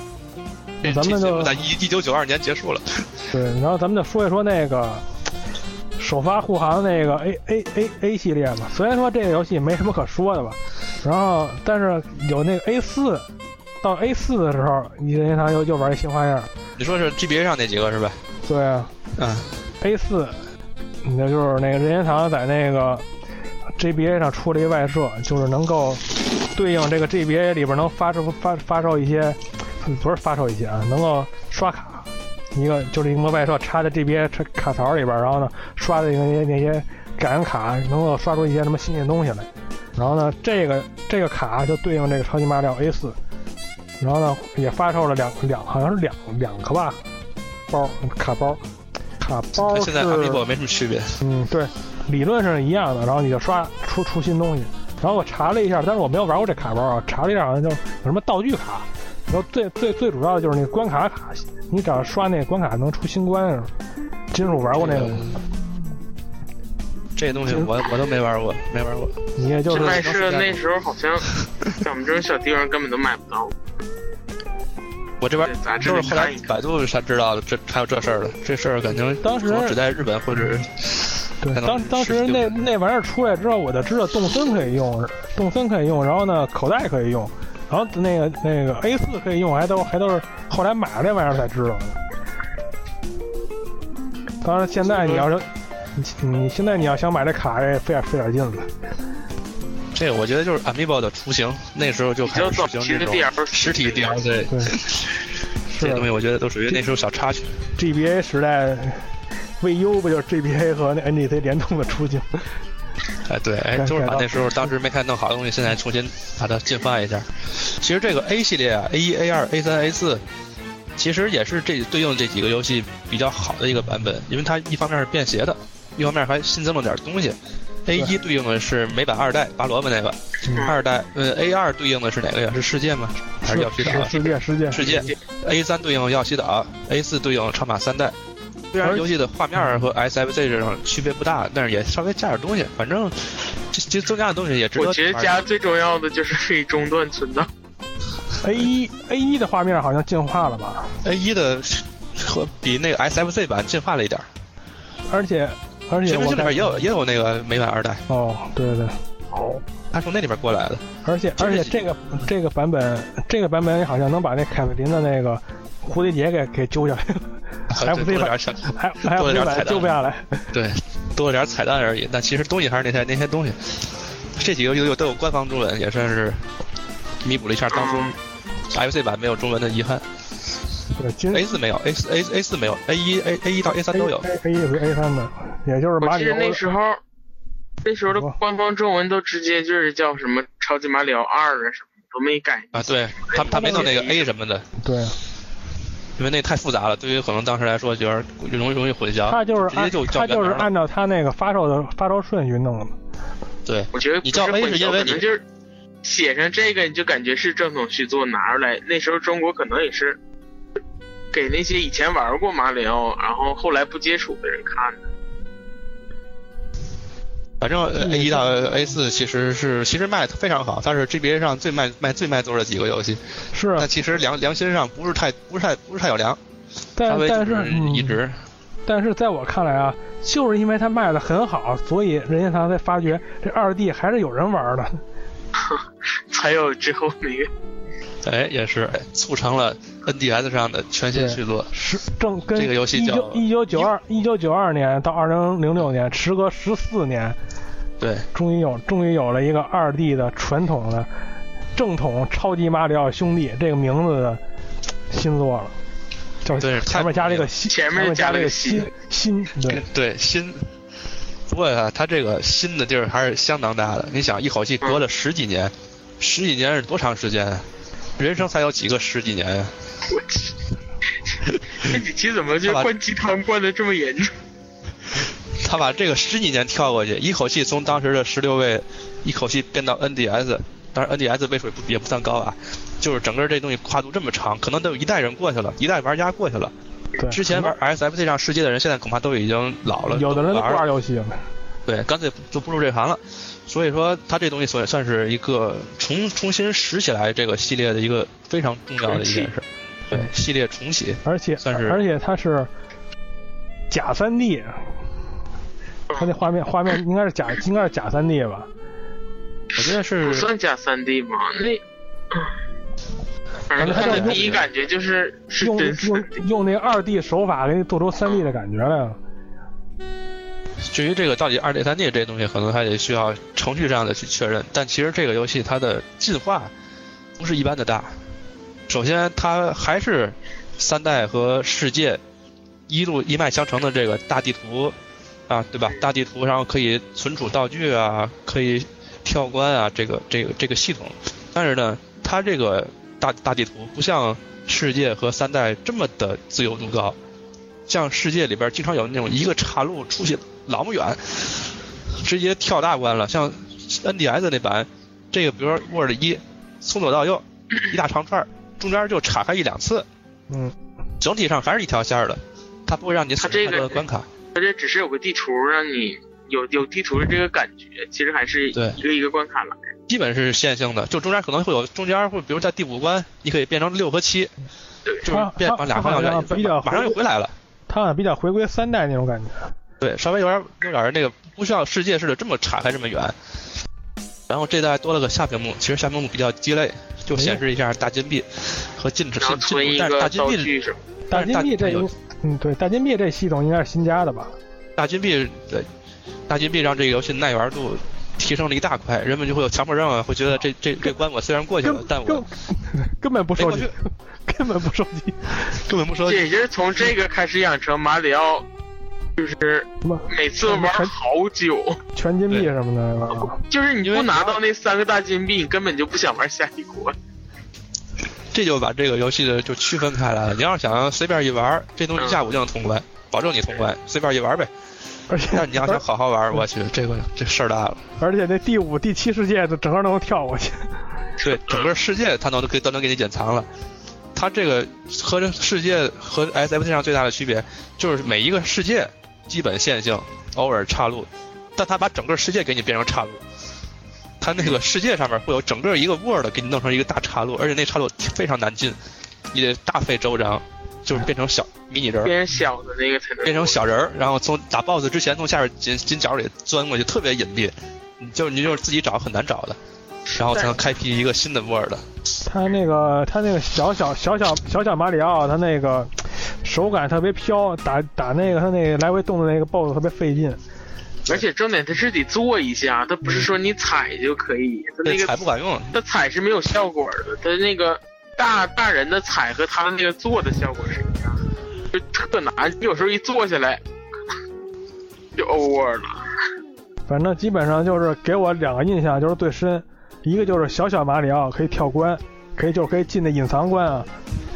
咱们就在一一九九二年结束了。对，然后咱们就说一说那个首发护航那个 A A A A 系列嘛。虽然说这个游戏没什么可说的吧，然后但是有那个 A 四，到 A 四的时候，你任天堂又又玩一新花样。你说是 GBA 上那几个是吧？对啊，嗯，A 四，那就是那个任天堂在那个 GBA 上出了一外设，就是能够对应这个 GBA 里边能发售发发售一些，不是发售一些啊，能够刷卡。一个就是一个外设插在 GBA 卡卡槽里边，然后呢刷的那些那些感应卡，能够刷出一些什么新鲜东西来。然后呢，这个这个卡就对应这个超级马里奥 A 四，然后呢也发售了两两好像是两两个吧包卡包，卡包跟现在是 Amiibo 没什么区别。嗯，对，理论上是一样的，然后你就刷出出新东西。然后我查了一下，但是我没有玩过这卡包啊，查了一下好像就有什么道具卡，然后最最最主要的就是那个关卡卡，你只要刷那个关卡能出新关？金属玩过那个吗？这东西我我都没玩过，没玩过。你也就是这卖是那时候好像 在我们这种小地方根本都买不到。我这边对杂志都是后来百度才知道的，这还有这事儿了。这事儿感觉当时只在日本或者对当当时那那玩意儿出来之后，我就知道动森可以用，动森可以用，然后呢口袋可以用，然后那个那个 A 四可以用，还都还都是后来买了这玩意儿才知道的。当然，现在你要是你你现在你要想买这卡，也费点费点劲了。这个我觉得就是 Amiibo 的雏形，那时候就开始比较早期的实行这种实体 DLC，对，这东西我觉得都属于那时候小插曲。GBA 时代，VU 不就是 GBA 和那 NGC 联动的雏形？哎，对，哎，就是把那时候当时没太弄好的东西，现在重新把它进化一下。其实这个 A 系列啊，A 一、A 二、A 三、A 四，其实也是这对应这几个游戏比较好的一个版本，因为它一方面是便携的，一方面还新增了点东西。A 一对应的是美版二代拔萝卜那个，嗯二代呃 A 二对应的是哪个呀？是世界吗？还是耀西岛？世界世界世界 A 三对应耀西岛，A 四对应超马三代。虽然游戏的画面和 SFC 这种区别不大，但是也稍微加点东西，反正这这增加的东西也值得我觉得加最重要的就是可以中断存档。A 一 A 一的画面好像进化了吧？A 一的和比那个 SFC 版进化了一点，而且而且里边也有也有那个美版二代，哦，对对哦，他从那里边过来的。而且而且这个这个版本这个版本好像能把那凯瑟琳的那个蝴蝶结给给揪下来了 对多，FC 版还还有多了点彩蛋揪不下来。对，多了点彩蛋而已。但其实东西还是那些那些东西。这几个游戏都有官方中文，也算是弥补了一下当初 FC 版没有中文的遗憾。A 四没有，A 四 A A 四没有，A 一 A A 一到 A 三都有。A 一和 A 三的，也就是我记得马里奥那时候，那时候的官方中文都直接就是叫什么《超级马里奥二》啊什么都没改。啊，对他他没弄那个 A 什么的，对，因为那太复杂了，对于可能当时来说有点容易容易混淆。他就是按直接就叫他就是按照他那个发售的发售顺序弄的。对，我觉得你叫不 A 是因为你可能就是写上这个，你就感觉是正统续作拿出来。那时候中国可能也是给那些以前玩过马里奥，然后后来不接触的人看的。反正呃 A 一到 A 四其实是其实卖的非常好，它是 GBA 上最卖卖最卖座的几个游戏。是啊但，其实良良心上不是太不是太不是太有良，稍但但是嗯一直但是在我看来啊，就是因为它卖的很好，所以任天堂才发觉这二 D 还是有人玩的。才有之后那个哎也是哎促成了 NDS 上的全新续作。是正跟这个游戏叫一九一九九二一九九二年到二零零六年，时隔十四年，对，终于有终于有了一个二 D 的传统的正统超级马里奥兄弟这个名字的新作了，叫对前面加了一个新，前面面加了一个新新新对。对新。不过啊，它这个新的地儿还是相当大的。你想，一口气隔了十几年，十几年是多长时间啊？人生才有几个十几年呀、我 去，这几期怎么就灌鸡汤灌的这么严重？他把这个十几年跳过去，一口气从当时的十六位，一口气变到 NDS，当然 NDS 位数也不也不算高啊，就是整个这东西跨度这么长，可能都有一代人过去了，一代玩家过去了。对，之前玩 SFC 上世界的人，现在恐怕都已经老了，有的人都不玩玩游戏了。对，干脆就不入这行了。所以说，他这东西所算是一个重重新拾起来这个系列的一个非常重要的一件事。对，系列重启，而且算是而且它是假三 D，它那画面画面应该是假应该是假三 D 吧？我觉得是不算假三 D 吗？那，反正看的第一感觉就是是用。用用那二 D 手法给你做出三 D 的感觉来了。至于这个到底二 D、三 D 这东西，可能还得需要程序上的去确认。但其实这个游戏它的进化不是一般的大。首先，它还是三代和世界一路一脉相承的这个大地图啊，对吧？大地图，然后可以存储道具啊，可以跳关啊，这个这个这个系统。但是呢，它这个大大地图不像世界和三代这么的自由度高。像世界里边经常有那种一个岔路出去老么远，直接跳大关了。像 NDS 那版，这个比如说 Word 一，从左到右一大长串，中间就岔开一两次，嗯，整体上还是一条线的，它不会让你损失太多的关卡。它这只是有个地图让你有有地图的这个感觉，其实还是对一个一个关卡来。基本是线性的，就中间可能会有中间会，比如在第五关，你可以变成六和七，对，就是变把俩方向它比较马上又回来了。它好像比较回归三代那种感觉。对，稍微有点有点那个不需要世界似的这么岔开这么远。然后这代多了个下屏幕，其实下屏幕比较鸡肋，就显示一下大金币和进进然后进入，存一但是大金币。大金币这有应嗯对，大金币这系统应该是新加的吧？大金币对大金币让这个游戏耐玩度提升了一大块，人们就会有强迫症啊，会觉得这这这关我虽然过去了但我根本不收集，根本不收集。根本不收集也就是从这个开始养成马里奥，就是每次玩好久，全金币什么的啊？就是你不拿到那三个大金币，你根本就不想玩下一关。这就把这个游戏的就区分开来了。你要是想随便一玩，这东西一下午就能通关，保证你通关，随便一玩呗。而且你要想好好玩，我去，这个这事儿大了。而且那第五、第七世界都整个都能跳过去。对，整个世界它能给都能给你隐藏了。它这个和这世界和 SFT 上最大的区别，就是每一个世界基本线性，偶尔岔路，但它把整个世界给你变成岔路。它那个世界上面会有整个一个 Word 给你弄成一个大岔路，而且那岔路非常难进，你得大费周章，就是变成小迷你人儿，变成小的那个才能变成小人儿，然后从打 BOSS 之前从下边紧紧角里钻过去，特别隐蔽，你就你就是自己找很难找的，然后才能开辟一个新的 Word。他那个他那个小小小小小小马里奥，他那个手感特别飘，打打那个他那个来回动的那个 BOSS 特别费劲。而且重点它是得做一下，它不是说你踩就可以，它那那个踩不管用，它踩是没有效果的，它那个大大人的踩和他的那个做的效果是一样的，就特难。有时候一坐下来就 over 了。反正基本上就是给我两个印象就是最深，一个就是小小马里奥可以跳关，可以就是可以进那隐藏关啊，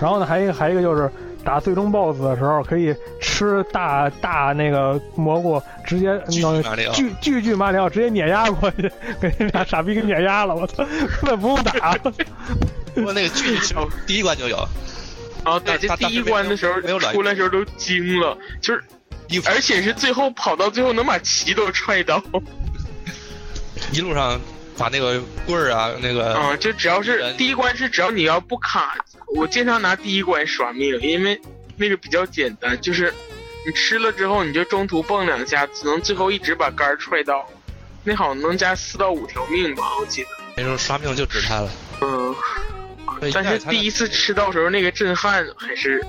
然后呢还有一个还有一个就是打最终 BOSS 的时候可以吃大大那个蘑菇，直接巨巨巨巨马里奥直接碾压过去，给那俩傻逼给碾压了，我操，根本不用打。不过那个剧其实第一关就有，然后对，这第一关的时候没有出来的时候都惊了，就是而且是最后跑到最后能把旗都踹倒。一路上把那个棍儿啊，那个啊、就只要是第一关是只要你要不卡，我经常拿第一关刷命，因为那个比较简单，就是你吃了之后你就中途蹦两下，只能最后一直把杆儿踹到，那好像能加四到五条命吧，我记得。那时候刷命就指它了。嗯，但是第一次次吃到时候那个震撼还是，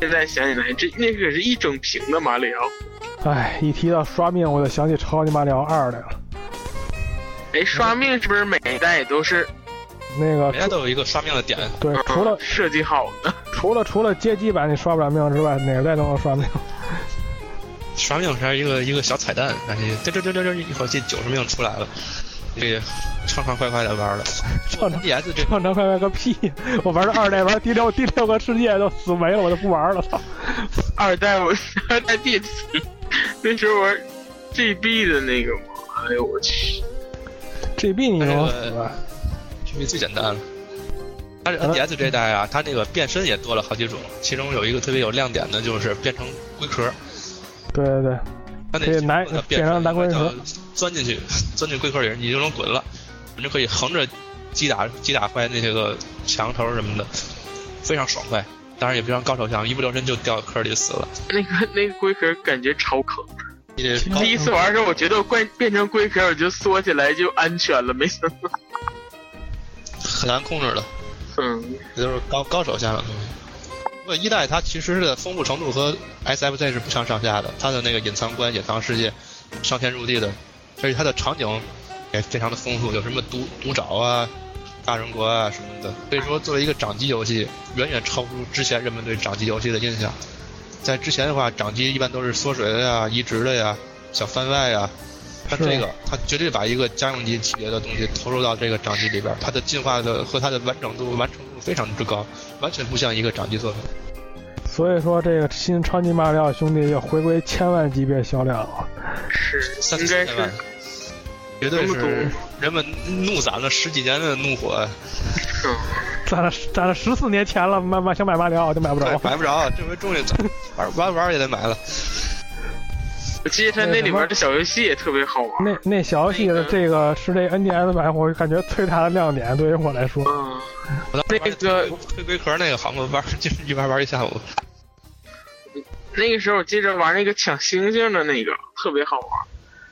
现在想起来这那个是一整瓶的马里奥。哎，一提到刷命，我就想起《超级马里奥二》来了。哎，刷命是不是每一代都是那个人家都有一个刷命的点，对，除了嗯设计好的？除了除了街机版你刷不了命之外，哪个代都能刷命。刷命还是一个一个小彩蛋，感觉这这这这这一口气九十命出来了。可以畅畅快快的玩了。畅畅 DS 这畅畅快快个屁！我玩到二代玩第六第六个世界都死没了，我就不玩了，操！二代我二代第四，那时候玩 GB 的那个嘛，哎呦我去，GB 你能那个死吧？这个最简单了。它是 NDS 这一代啊，它那个变身也多了好几种，其中有一个特别有亮点的，就是变成龟壳。对对对，它那可以拿技术的变成蓝龟壳钻进去，钻进龟壳里，你就能滚了，你就可以横着击打击打坏那些个墙头什么的，非常爽快。当然也非常高手像，一不留神就掉壳里死了。那个那个龟壳感觉超坑。第一次玩的时候，我觉得我变变成龟壳，我就缩起来就安全了，没想到，很难控制的，嗯，也就是高高手下的东西。不过一代它其实的丰富程度和 SFC 是不相上下的，它的那个隐藏关、隐藏世界，上天入地的，而且它的场景也非常的丰富，有什么独独爪啊、大人国啊什么的。所以说，作为一个掌机游戏，远远超出之前人们对掌机游戏的印象。在之前的话，掌机一般都是缩水的呀、移植的呀、小番外呀。它这个，它绝对把一个家用机级别的东西投入到这个掌机里边儿，它的进化的和它的完整度、完成度非常之高，完全不像一个掌机作品。所以说这个新超级马里奥兄弟要回归千万级别销量了。是三应该四千万是，绝对是人们怒攒了十几年的怒火，嗯，攒了攒了十四年钱了，买买想买马里奥就买不着。买不着，这回终于玩玩玩也得买了。我记得他那里边的小游戏也特别好玩，那那小游戏的这个是这 NDS 版，我感觉最大的亮点对于我来说，嗯，那个推龟壳那个好嘛，玩 就是一玩玩一下午。那个时候我记着玩那个抢星星的那个特别好玩，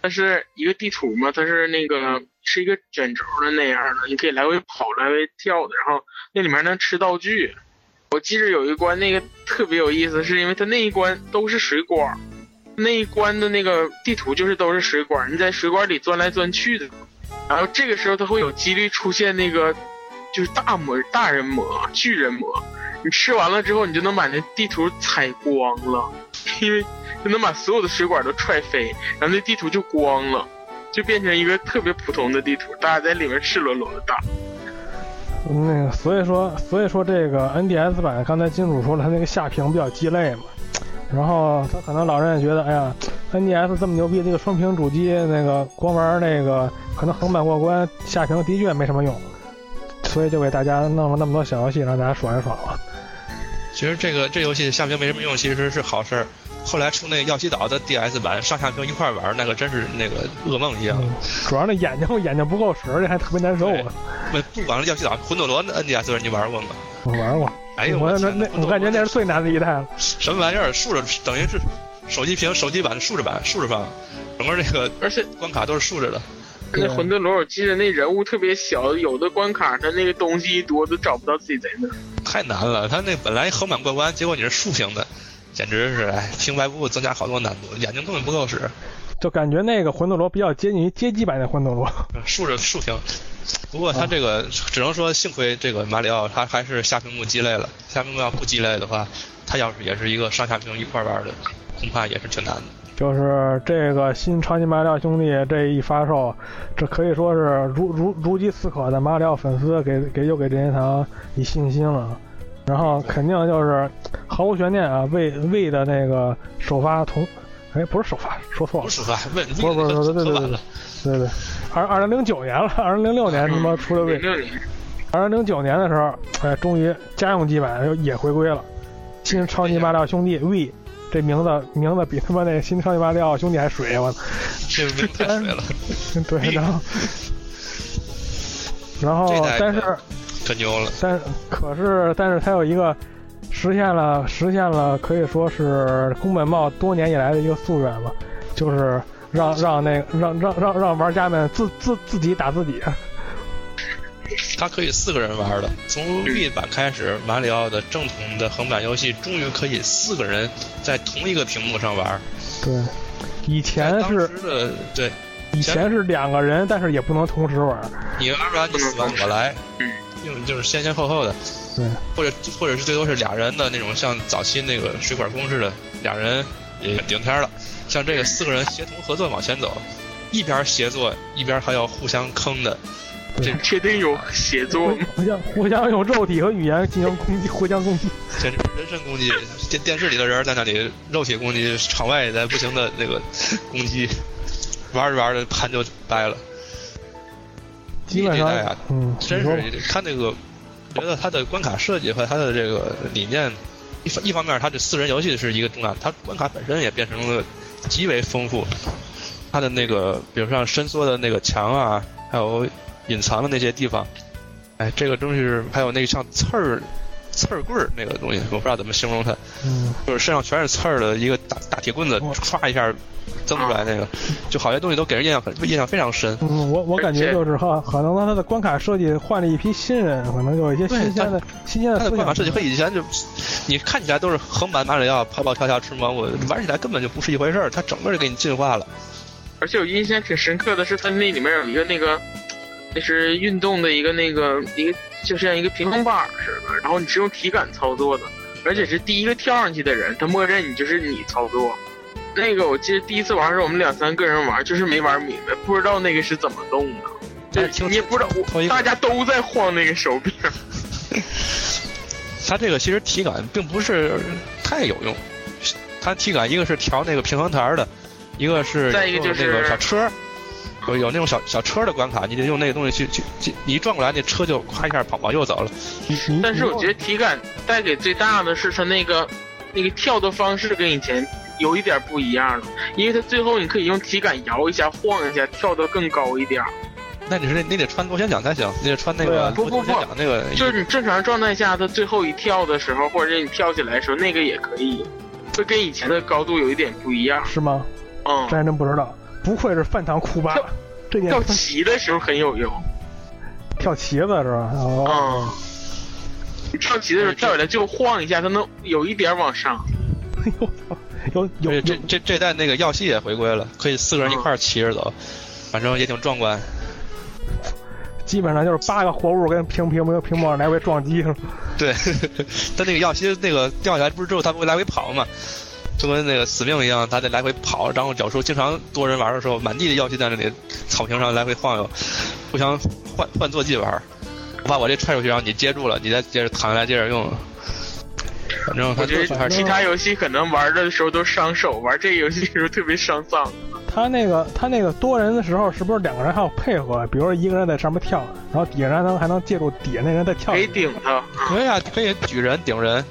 它是一个地图嘛，它是那个是一个卷轴的那样的，你可以来回跑来回跳的，然后那里面能吃道具。我记着有一关那个特别有意思，是因为它那一关都是水管，那一关的那个地图就是都是水管，你在水管里钻来钻去的，然后这个时候它会有几率出现那个就是大魔大人魔、巨人魔。你吃完了之后，你就能把那地图采光了，因为就能把所有的水管都踹飞，然后那地图就光了，就变成一个特别普通的地图，大家在里面赤裸裸的打。那个所以说所以说这个 NDS 版刚才金主说了，它那个下屏比较鸡肋嘛。然后他可能老人也觉得，哎呀，NDS 这么牛逼这个双屏主机，那个光玩那个可能横版过关，下屏的确没什么用，所以就给大家弄了那么多小游戏让大家爽一爽了。其实这个这游戏下屏没什么用，其实是好事儿。后来出那个耀西岛的 DS 版，上下屏一块玩，那个真是那个噩梦一样。嗯，主要那眼睛眼睛不够使，而且还特别难受啊。不不光是耀西岛，魂斗罗那 NDS 你玩过吗？我玩过，哎呦，我那那我感觉那是最难的一代了。什么玩意儿？竖着等于是手机屏、手机版竖着版竖着放，整个这个而且关卡都是竖着的。那魂斗罗，我记得那人物特别小，有的关卡它那个东西一多都找不到自己在哪。太难了，它那本来横版过关，结果你是竖屏的，简直是哎，平白无故增加好多难度，眼睛根本不够使，就感觉那个魂斗罗比较接近于街机版的魂斗罗。竖着竖屏。不过它这个只能说幸亏这个马里奥它还是下屏幕鸡肋了，下屏幕要不鸡肋的话，它要是也是一个上下屏一块玩的，恐怕也是挺难的。就是这个新超级马里奥兄弟这一发售，这可以说是如如如饥似渴的马里奥粉丝给给又给任天堂以信心了。然后肯定就是毫无悬念啊，为为的那个首发同，哎不是首发，说错了不，是吧？问不是不是对对对对可晚了。对对，二二零零九年了，二零零六年他妈出的位，二零零九年的时候，哎，终于家用机版又也回归了，新超级马里奥兄弟 V。这名字名字比他妈那新超级马里奥兄弟还水，我操！这名字太水了，对，然后，然后，但是，可牛了。但可是，但是它有一个实现了，实现了，可以说是宫本茂多年以来的一个夙愿吧，就是让让那个让让让让玩家们自自自己打自己。它可以四个人玩的。从 V 版开始，马里奥的正统的横版游戏终于可以四个人在同一个屏幕上玩。对，以前是的对，以前是两个人，但是也不能同时玩。你玩完你死完我来，嗯，用就是先先后后的，对，或者或者是最多是俩人的那种，像早期那个水管工似的，俩人也顶天了。像这个四个人协同合作往前走，一边协作一边还要互相坑的，这确定有协作吗？互相互相用肉体和语言进行攻击，互相攻击。简直是人身攻击。电电视里的人在那里肉体攻击，场外也在不停的那个攻击，玩着玩着盘就掰了。基本上这代啊，嗯，真是他那个，觉得他的关卡设计和他的这个理念，一方一方面，他这四人游戏是一个重大，他关卡本身也变成了极为丰富。他的那个，比如像伸缩的那个墙啊，还有隐藏的那些地方，哎，这个东西是还有那个像刺儿、刺儿棍儿那个东西，我不知道怎么形容它，嗯，就是身上全是刺儿的一个大大铁棍子，哇唰一下增出来那个，就好些东西都给人印象很印象非常深。嗯，我我感觉就是哈，可能他的关卡设计换了一批新人，可能有一些新鲜的新鲜的它的关卡设计和以前就，你看起来都是横版马里奥跑跑跳跳吃蘑菇，玩起来根本就不是一回事儿，它整个就给你进化了。而且我印象挺深刻的是，它那里面有一个那个，那是运动的一个那个一个，就像一个平衡板儿似的，然后你是用体感操作的，而且是第一个跳上去的人，他默认你就是你操作。那个我记得第一次玩的时候，我们两三个人玩，就是没玩明白，不知道那个是怎么动的，你也不知道，大家都在晃那个手柄。它这个其实体感并不是太有用，它体感一个是调那个平衡台儿的，一个是再一个就是那个小车儿，有有那种小小车的关卡，你得用那个东西去去去，你一转过来，那车就夸一下跑往右走了。但是我觉得体感带给最大的是它那个那个跳的方式跟以前有一点不一样了，因为它最后你可以用体感摇一下、晃一下，跳得更高一点。那你是你得穿螺旋桨才行，你得穿那个不不不那个，就是你正常状态下，它最后一跳的时候，或者你跳起来的时候，那个也可以，会跟以前的高度有一点不一样。是吗？嗯这，还真不知道，不愧是饭堂酷爸跳，这件跳棋的时候很有用。跳棋子是吧？哦，嗯，你跳棋的时候跳起来就晃一下，它能有一点往上。哎呦，有有这这这代那个耀西也回归了，可以四个人一块儿骑着走，反正也挺壮观。基本上就是八个活物跟平屏屏屏幕上来回撞击了。对，他那个耀西那个掉下来不是之后它不会来回跑嘛，就跟那个死命一样，他得来回跑。然后有时候经常多人玩的时候，满地的药剂在那里草坪上来回晃悠，互相换换坐骑玩。我把我这踹出去，然后你接住了，你再接着躺下来接着用。反正他我觉其他游戏可能玩的时候都伤手，玩这个游戏的时候特别伤脏。他那个他那个多人的时候，是不是两个人还要配合？比如说一个人在上面跳，然后底下人还能还能借助底下那人再跳可。以顶他。可以啊，可以举人顶人，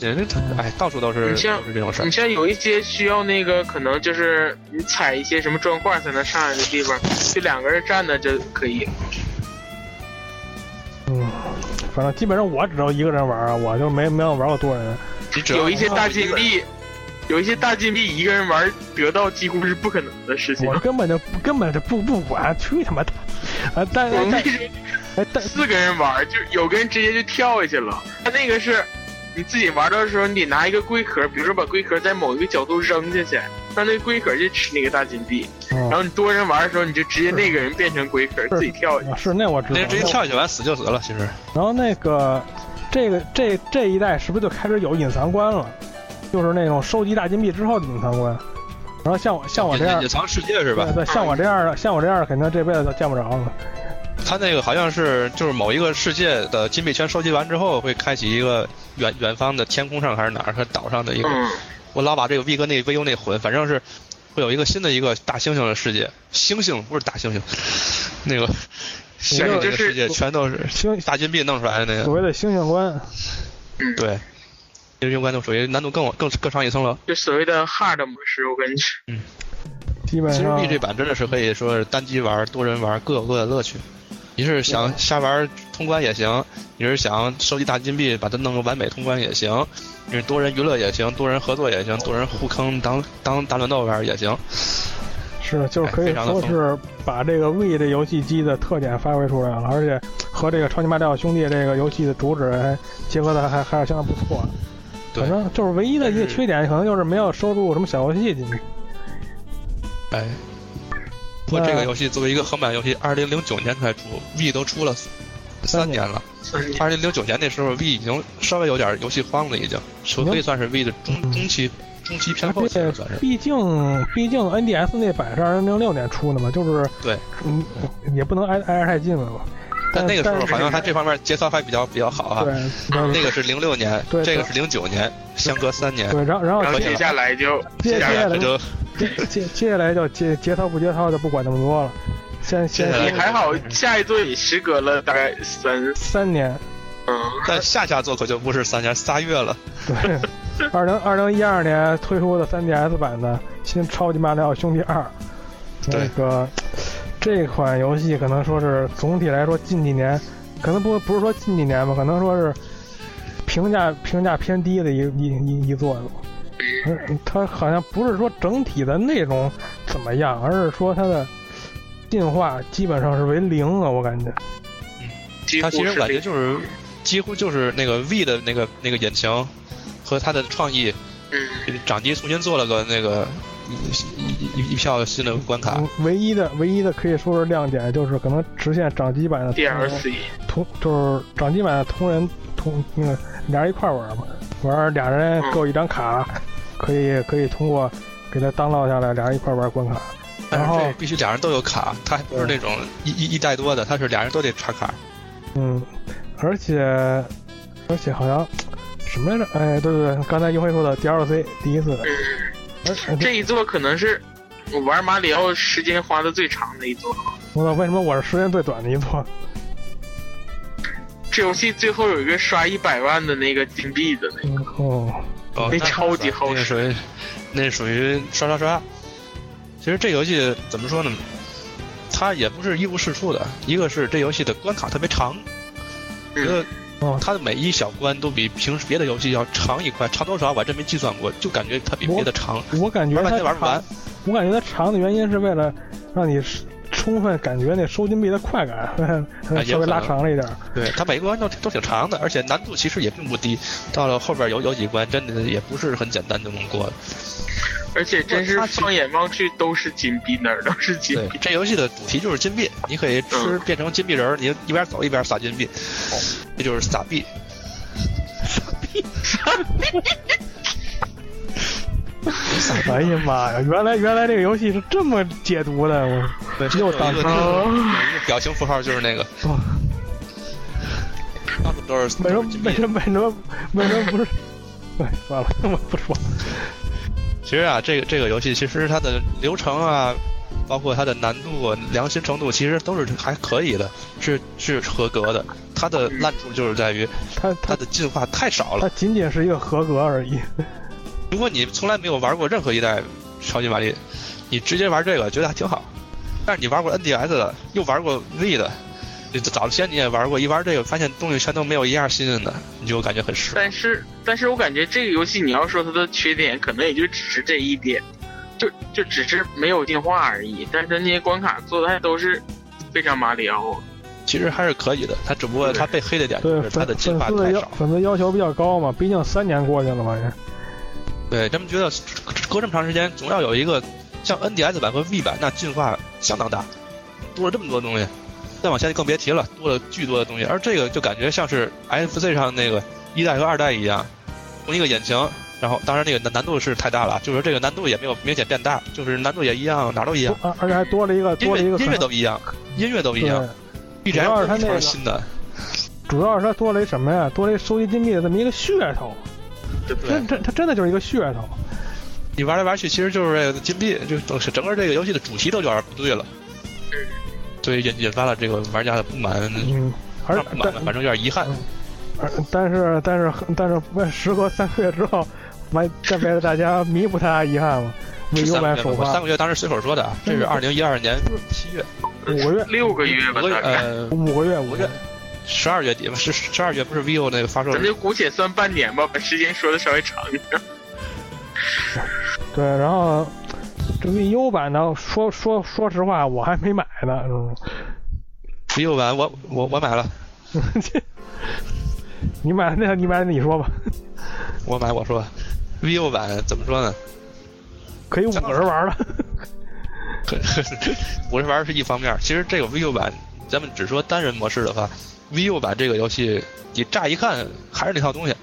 人家哎到处都是你像是这种事儿你。像有一些需要那个，可能就是你踩一些什么砖块才能上来的地方，就两个人站着就可以。嗯，反正基本上我只要一个人玩啊，我就没没有玩过多人。有一些大金币，有一些大金币一个人玩得到几乎是不可能的事情。我根本就不根本就不不管，去他妈的！啊，但但但四个人玩，就有个人直接就跳下去了。他那个是你自己玩的时候，你得拿一个龟壳，比如说把龟壳在某一个角度扔下去，让那个龟壳去吃那个大金币。然嗯后你多人玩的时候，你就直接那个人变成龟壳，自己跳下去。啊是那我知道那。直接跳下去完死就死了，其实。然后那个这个这这一代是不是就开始有隐藏关了？就是那种收集大金币之后的隐藏关。然后像我像我这样隐，藏世界是吧？对对，像我这样的像我这样的，肯定这辈子都见不着了。他那个好像是就是某一个世界的金币全收集完之后，会开启一个远远方的天空上还是哪儿和岛上的一个。嗯，我老把这个 V 跟那 VU 那混，反正是会有一个新的一个大猩猩的世界，猩猩不是大猩猩，那个猩猩的世界全都是星大金币弄出来的那个。所谓的猩猩关，对，这个关就属于难度更更更上一层楼。就所谓的 hard 模式，我跟你说，基本其实上 V 这版真的是可以说是单机玩、多人玩各有各的乐趣。你是想瞎玩通关也行，你是想收集大金币把它弄个完美通关也行，你是多人娱乐也行，多人合作也行，多人互坑当当大乱斗玩也行。是就是可以说是把这个 V 这游戏机的特点发挥出来了，而且和这个超级马里奥兄弟这个游戏的主旨还结合的还还是相当不错。对反，正就是唯一的一个缺点，可能就是没有收录什么小游戏进去。哎。不过这个游戏作为一个横版游戏，二零零九年才出，V 都出了三年了。嗯二零零九年那时候，V 已经稍微有点游戏荒了，已经，说可以算是 V 的中嗯中期中期偏后期了算是。毕竟毕竟 NDS 那版是二零零六年出的嘛，就是对，嗯，也不能挨挨着太近了嘛。但那个时候好像他这方面节操还比较比较好啊。对，那个是零六年，这个是零九年，相隔三年。对，然后然后接接下来就接下来这就接接接下来就节节操不节操就不管那么多了，先先你还好，下一座也时隔了大概三三年，嗯，但下下座可就不是三年仨月了。对，二零二零一二年推出的 3DS 版的新《超级马里奥兄弟二》，那个这款游戏可能说是总体来说近几年，可能不不是说近几年吧，可能说是评价评价偏低的一一一一作它好像不是说整体的内容怎么样，而是说它的进化基本上是为零啊，我感觉。几它其实感觉就是几乎就是那个 V 的那个那个引擎和它的创意，嗯，掌机重新做了个那个一一一一票新的关卡。嗯唯一的唯一的可以说是亮点，就是可能实现掌机版的 DLC 同就是掌机版的同人同那个俩人一块玩嘛，玩俩人各有一张卡，可以可以通过给它当落下来，俩人一块玩关卡。但是然后这必须俩人都有卡，它还不是那种一一一带多的，它是俩人都得插卡。嗯，而且而且好像什么来着？哎，对对对，刚才一辉说的 DLC 第一次的，这一座可能是我玩马里奥时间花的最长的一座。我操，为什么我是时间最短的一座？这游戏最后有一个刷一百万的那个金币的那个，嗯哦，哦，那超级耗时那属于那属于刷刷刷。其实这游戏怎么说呢？它也不是一无是处的，一个是这游戏的关卡特别长，觉得哦它的每一小关都比平时别的游戏要长一块，长多少我还真没计算过，就感觉它比别的长。我感觉玩半它天玩不完，我感觉它长的原因是为了让你充分感觉那收金币的快感，稍微拉长了一点。对，它每一关都都挺长的，而且难度其实也并不低。到了后边有有几关真的也不是很简单就能过的。而且真是放眼望去都是金币，哪儿都是金币。，这游戏的主题就是金币，你可以吃嗯变成金币人儿，你一边走一边撒金币，这就是撒币。哎呀妈呀！原来原来这个游戏是这么解读的，我对，又当有一个成有表情符号就是那个，哦到处都是为什么什么为什么为什么不是？哎，算了，我不说。其实啊，这个这个游戏其实它的流程啊，包括它的难度、啊、良心程度，其实都是还可以的，是是合格的。它的烂处就是在于他他它的进化太少了，它。仅仅是一个合格而已。如果你从来没有玩过任何一代超级玛丽，你直接玩这个觉得还挺好。但是你玩过 NDS 的，又玩过 V 的，你早先你也玩过，一玩这个发现东西全都没有一样新鲜的，你就感觉很失望。但是，但是我感觉这个游戏你要说它的缺点，可能也就只是这一点，就就只是没有进化而已。但是那些关卡做的还都是非常马里奥。其实还是可以的，它只不过它被黑的点就对是它的进化太少。粉丝要求比较高嘛，毕竟三年过去了嘛也。对，他们觉得隔这么长时间，总要有一个像 NDS 版和 V 版那进化相当大，多了这么多东西。再往下就更别提了，多了巨多的东西。而这个就感觉像是 FC 上那个一代和二代一样，同一个引擎，然后当然那个难难度是太大了，就是这个难度也没有明显变大，就是难度也一样，哪儿都一样，而而且还多了一个多了一个音乐都一样，音乐都一样对，主要，BGM 是它那个全是新的。主要是它多了一什么呀？多了一收集金币的这么一个噱头，对不对？真真它真的就是一个噱头。你玩来玩去，其实就是这个金币，就整整个这个游戏的主题都有点不对了，所以引引发了这个玩家的不满，嗯，而不满吧，反正有点遗憾。而但是但是但是为时隔三个月之后，完再为了大家弥补他的遗憾嘛，为是 U 三个月吧，版首发。我三个月当时随口说的啊，这是二零一二年七月，五个月。六个月吧。呃五个月。五个月，十二月底吧，十十二月不是 vivo 那个发售咱就姑且算半年吧，把时间说的稍微长一点。对，然后这 VU 版呢，说说说实话，我还没买呢，嗯，vivo 版我我我买了，你买那你买你说吧，我买我说，vivo 版怎么说呢？可以五个人玩了。五人玩是一方面，其实这个 vivo 版，咱们只说单人模式的话，vivo 版这个游戏，你乍一看还是那套东西，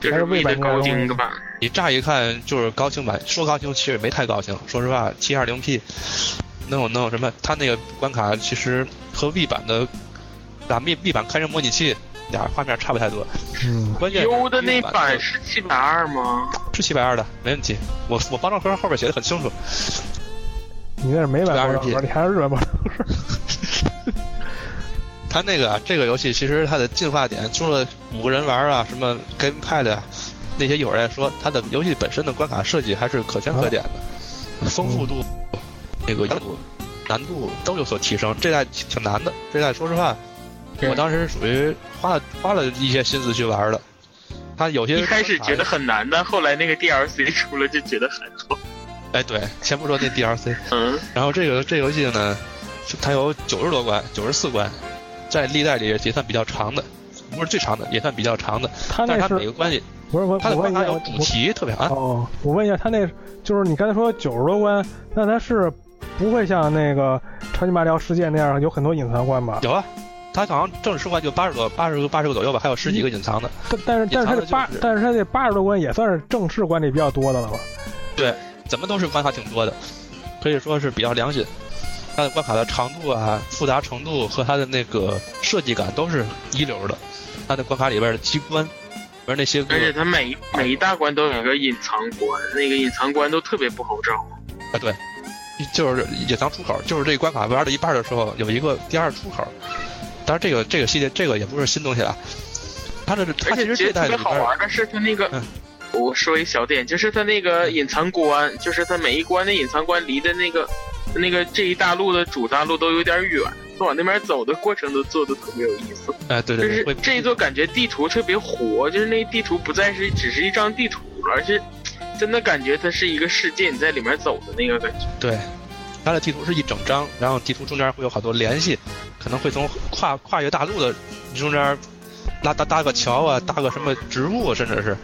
这是 V 的高清的版。你乍一看就是高清版，说高清其实也没太高清。说实话，七二零 P 能有能有什么？它那个关卡其实和 V 版的打 V V 版开人模拟器俩画面差不太多。嗯，关键是 U 的那版是七百二吗？是七百二的，没问题。我我包装盒后边写的很清楚。你那是美版包装盒，你还是日版包装盒？它那个啊这个游戏其实它的进化点，除了五个人玩啊，什么 GamePad 啊，那些有人来说，它的游戏本身的关卡设计还是可圈可点的，丰富度、那个难度、难度都有所提升。这代挺难的，这代说实话，我当时属于花了花了一些心思去玩的。它有些一开始觉得很难，但后来那个 DLC 出了就觉得还好。哎，对，先不说那 DLC，嗯，然后这个这个游戏呢，它有九十多关，九十四关，在历代里也算比较长的，不是最长的，也算比较长的。但是它他那是每个关系，不是我它的关卡有主题特别啊，哦，我问一下，他那就是你刚才说九十多关，那他是不会像那个超级马里奥世界那样有很多隐藏关吧？有啊，它好像正式关就八十多，八十个八十个左右吧，还有十几个隐藏的。但但是但是他这八但是他这八十多关也算是正式关里比较多的了吧？对，怎么都是关卡挺多的，可以说是比较良心。它的关卡的长度啊、复杂程度和它的那个设计感都是一流的。它的关卡里边的机关，而那些而且它每一每一大关都有一个隐藏关，那个隐藏关都特别不好找。啊，对，就是隐藏出口，就是这个关卡玩到一半的时候有一个第二出口。当然，这个这个系列这个也不是新东西了，它的它而且其实这其实特别代好玩的是它那个，嗯我说一小点，就是它那个隐藏关，就是它每一关的隐藏关离的那个那个这一大陆的主大陆都有点远，往那边走的过程都做的特别有意思。哎，对对对，就是这一座感觉地图特别活，就是那地图不再是只是一张地图，而是真的感觉它是一个世界，你在里面走的那个感觉。对，它的地图是一整张，然后地图中间会有好多联系，可能会从跨跨越大陆的中间拉搭搭个桥啊，搭个什么植物啊，甚至是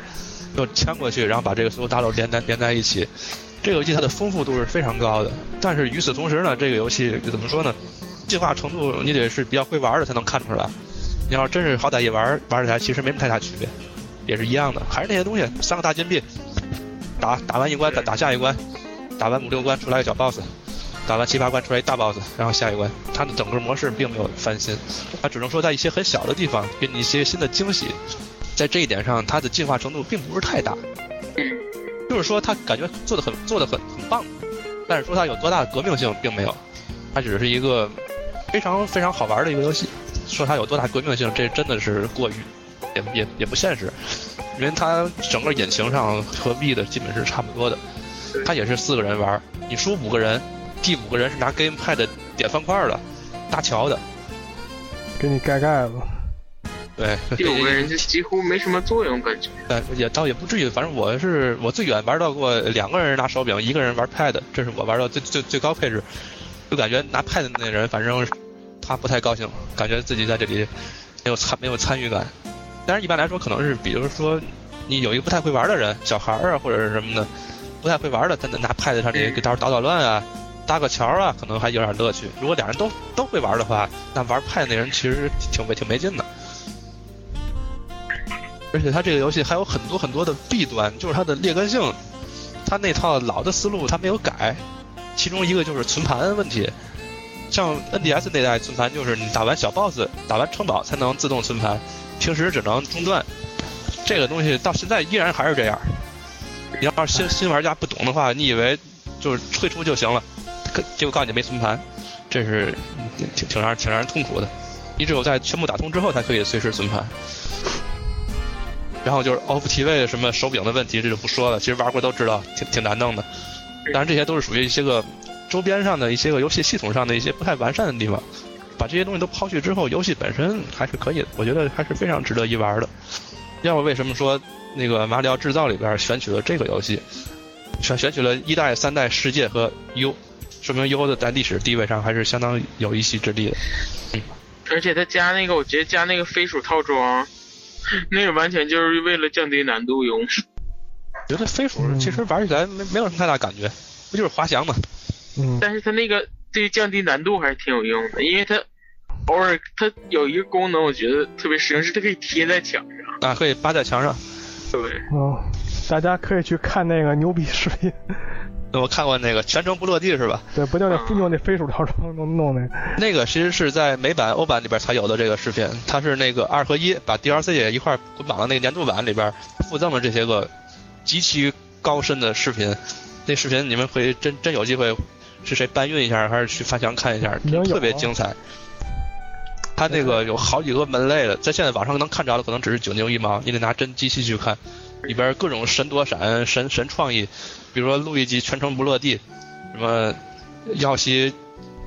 又牵过去，然后把这个所有大陆连在连在一起。这个游戏它的丰富度是非常高的，但是与此同时呢，这个游戏怎么说呢？进化程度你得是比较会玩的才能看出来。你要真是好歹一玩玩起来，其实没什么太大区别，也是一样的，还是那些东西，三个大金币，打打完一关再打下一关，打完五六关出来个小 boss，打完七八关出来一大 boss，然后下一关，它的整个模式并没有翻新，它只能说在一些很小的地方给你一些新的惊喜，在这一点上它的进化程度并不是太大，就是说它感觉做的很做的很很棒，但是说它有多大的革命性并没有，它只是一个非常非常好玩的一个游戏，说它有多大革命性，这真的是过于也也也不现实，因为它整个引擎上和 V 的基本是差不多的，它也是四个人玩，你输五个人，第五个人是拿 GamePad 点方块的，搭桥的，给你盖盖子。对，第五个人就几乎没什么作用，感觉。但也倒也不至于，反正我是我最远玩到过两个人拿手柄，一个人玩 Pad，这是我玩到最最最高配置，就感觉拿 Pad 的那人，反正他不太高兴，感觉自己在这里没有参没有参与感。但是一般来说，可能是比如说你有一个不太会玩的人，小孩儿啊或者是什么的，不太会玩的，他拿 Pad 上去给大伙捣捣乱啊，搭个桥啊，可能还有点乐趣。如果俩人都都会玩的话，那玩 Pad 那人其实挺没挺没劲的。而且它这个游戏还有很多很多的弊端，就是它的劣根性，它那套老的思路它没有改，其中一个就是存盘问题。像 NDS 那代存盘，就是你打完小 BOSS、打完城堡才能自动存盘，平时只能中断。这个东西到现在依然还是这样。你要是新新玩家不懂的话，你以为就是退出就行了，结果告诉你没存盘，这是挺挺让挺让人痛苦的。你只有在全部打通之后，才可以随时存盘。然后就是 off 体位什么手柄的问题，这就不说了，其实玩过都知道，挺挺难弄的。当然这些都是属于一些个周边上的一些个游戏系统上的一些不太完善的地方。把这些东西都抛去之后，游戏本身还是可以的，我觉得还是非常值得一玩的。要不为什么说那个马里奥制造里边选取了这个游戏，选选取了一代、三代世界和 U，说明 U 的在历史地位上还是相当有一席之地的。嗯而且他加那个，我觉得加那个飞鼠套装，那个完全就是为了降低难度用。觉得飞鼠其实玩起来没没有什么太大感觉，不就是滑翔嘛？嗯，但是它那个对于降低难度还是挺有用的，因为它偶尔它有一个功能，我觉得特别实用，是它可以贴在墙上。啊，可以扒在墙上。对，哦，大家可以去看那个牛逼视频，我看过那个全程不落地是吧？对，不就那就那飞鼠套装弄弄那，那个其实是在美版、欧版里边才有的这个视频，它是那个二合一，把 DLC 也一块捆绑到那个年度版里边，附赠了这些个极其高深的视频。那视频你们会真真有机会，是谁搬运一下，还是去翻墙看一下，特别啊精彩。它那个有好几个门类的，在现在网上能看着的可能只是九牛一毛，你得拿真机器去看，里边各种神躲闪、神神创意，比如说路易吉全程不落地，什么耀西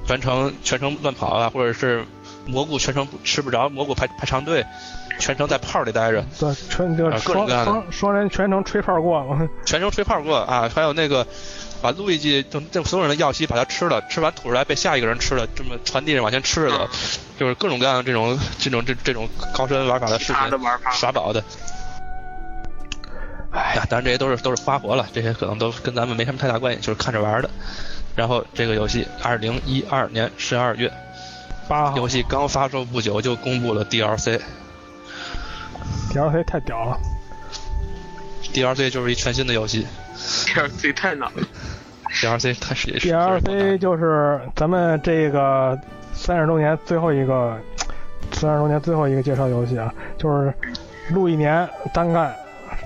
全程全程乱跑啊，或者是蘑菇全程吃不着，蘑菇排排长队，全程在炮里待着，对，全就啊各种双各样的双双人全程吹炮过了，全程吹泡过啊，还有那个把路易吉就这所有人的耀西把它吃了，吃完吐出来被下一个人吃了，这么传递着往前吃的，就是各种各样的这种这种这这种高深玩法的视频。耍宝的。哎呀，当然这些都是都是花活了，这些可能都跟咱们没什么太大关系，就是看着玩的。然后这个游戏二零一二年十二月，八号。游戏刚发售不久就公布了 DLC，DLC DLC 太屌了，就是一全新的游戏。DLC 太难了，，DLC 它是也是 DLC 就是咱们这个三十周年最后一个，三十周年最后一个介绍游戏啊，就是录一年单干，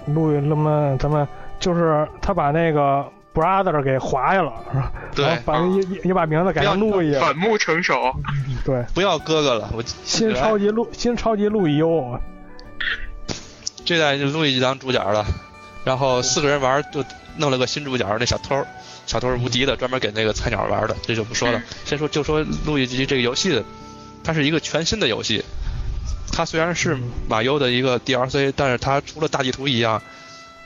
录那么咱们就是他把那个 brother 给划下了，是吧？对。然后把也也也把名字改成路易，反目成仇。对，不要哥哥了，我新超级路新超级路易优，这代就路易吉当主角了，然后四个人玩就弄了个新主角，那小偷，小偷是无敌的，专门给那个菜鸟玩的，这就不说了。先说就说路易吉这个游戏的，它是一个全新的游戏。它虽然是马优的一个 DLC，但是它除了大地图一样，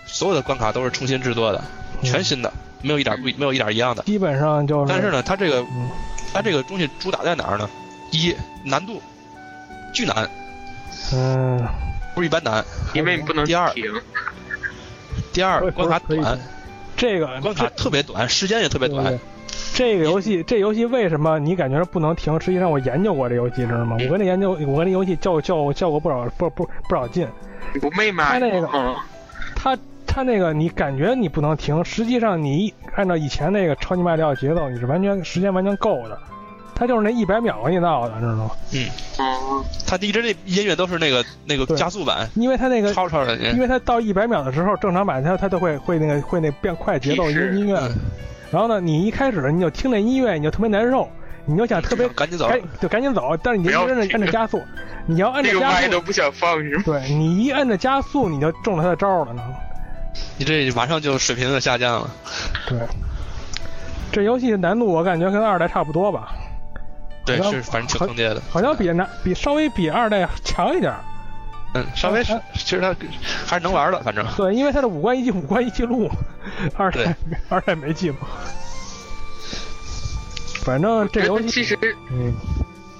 所有的关卡都是重新制作的，全新的，没有一点不没有一点一样的。基本上就是，但是呢，它这个嗯，它这个东西主打在哪儿呢？一难度巨难，嗯，不是一般难。因为你不能第二。停，第二关卡短，这个关卡特别短，时间也特别短。对对。这个游戏，这游戏为什么你感觉不能停？实际上我研究过这游戏，知道吗？我跟那研究，我跟那游戏较较较过不少不不不少劲。你不没买他那个嗯，它它那个你感觉你不能停，实际上你按照以前那个超级马里奥节奏，你是完全时间完全够的。他就是那一百秒给你闹的，知道吗？嗯，嗯，他一直那音乐都是那个那个加速版，因为他那个，超超的。因为他到一百秒的时候，正常版它它都会会那个会那变快节奏音音乐。嗯然后呢，你一开始你就听那音乐，你就特别难受，你就想特别赶紧走赶就赶紧走，但是你就一着按着加速，你要按着加这个麦都，不想放是吗？对你一按着加速，你就中了他的招了呢。你这马上就水平就下降了。对，这游戏难度我感觉跟二代差不多吧，对，是反正挺坑爹的。好像比那比稍微比二代强一点儿。嗯，稍微是啊，其实他还是能玩的，反正。对，因为他的五关一记五关一记录，二代二代没记录。反正这游戏，其实嗯，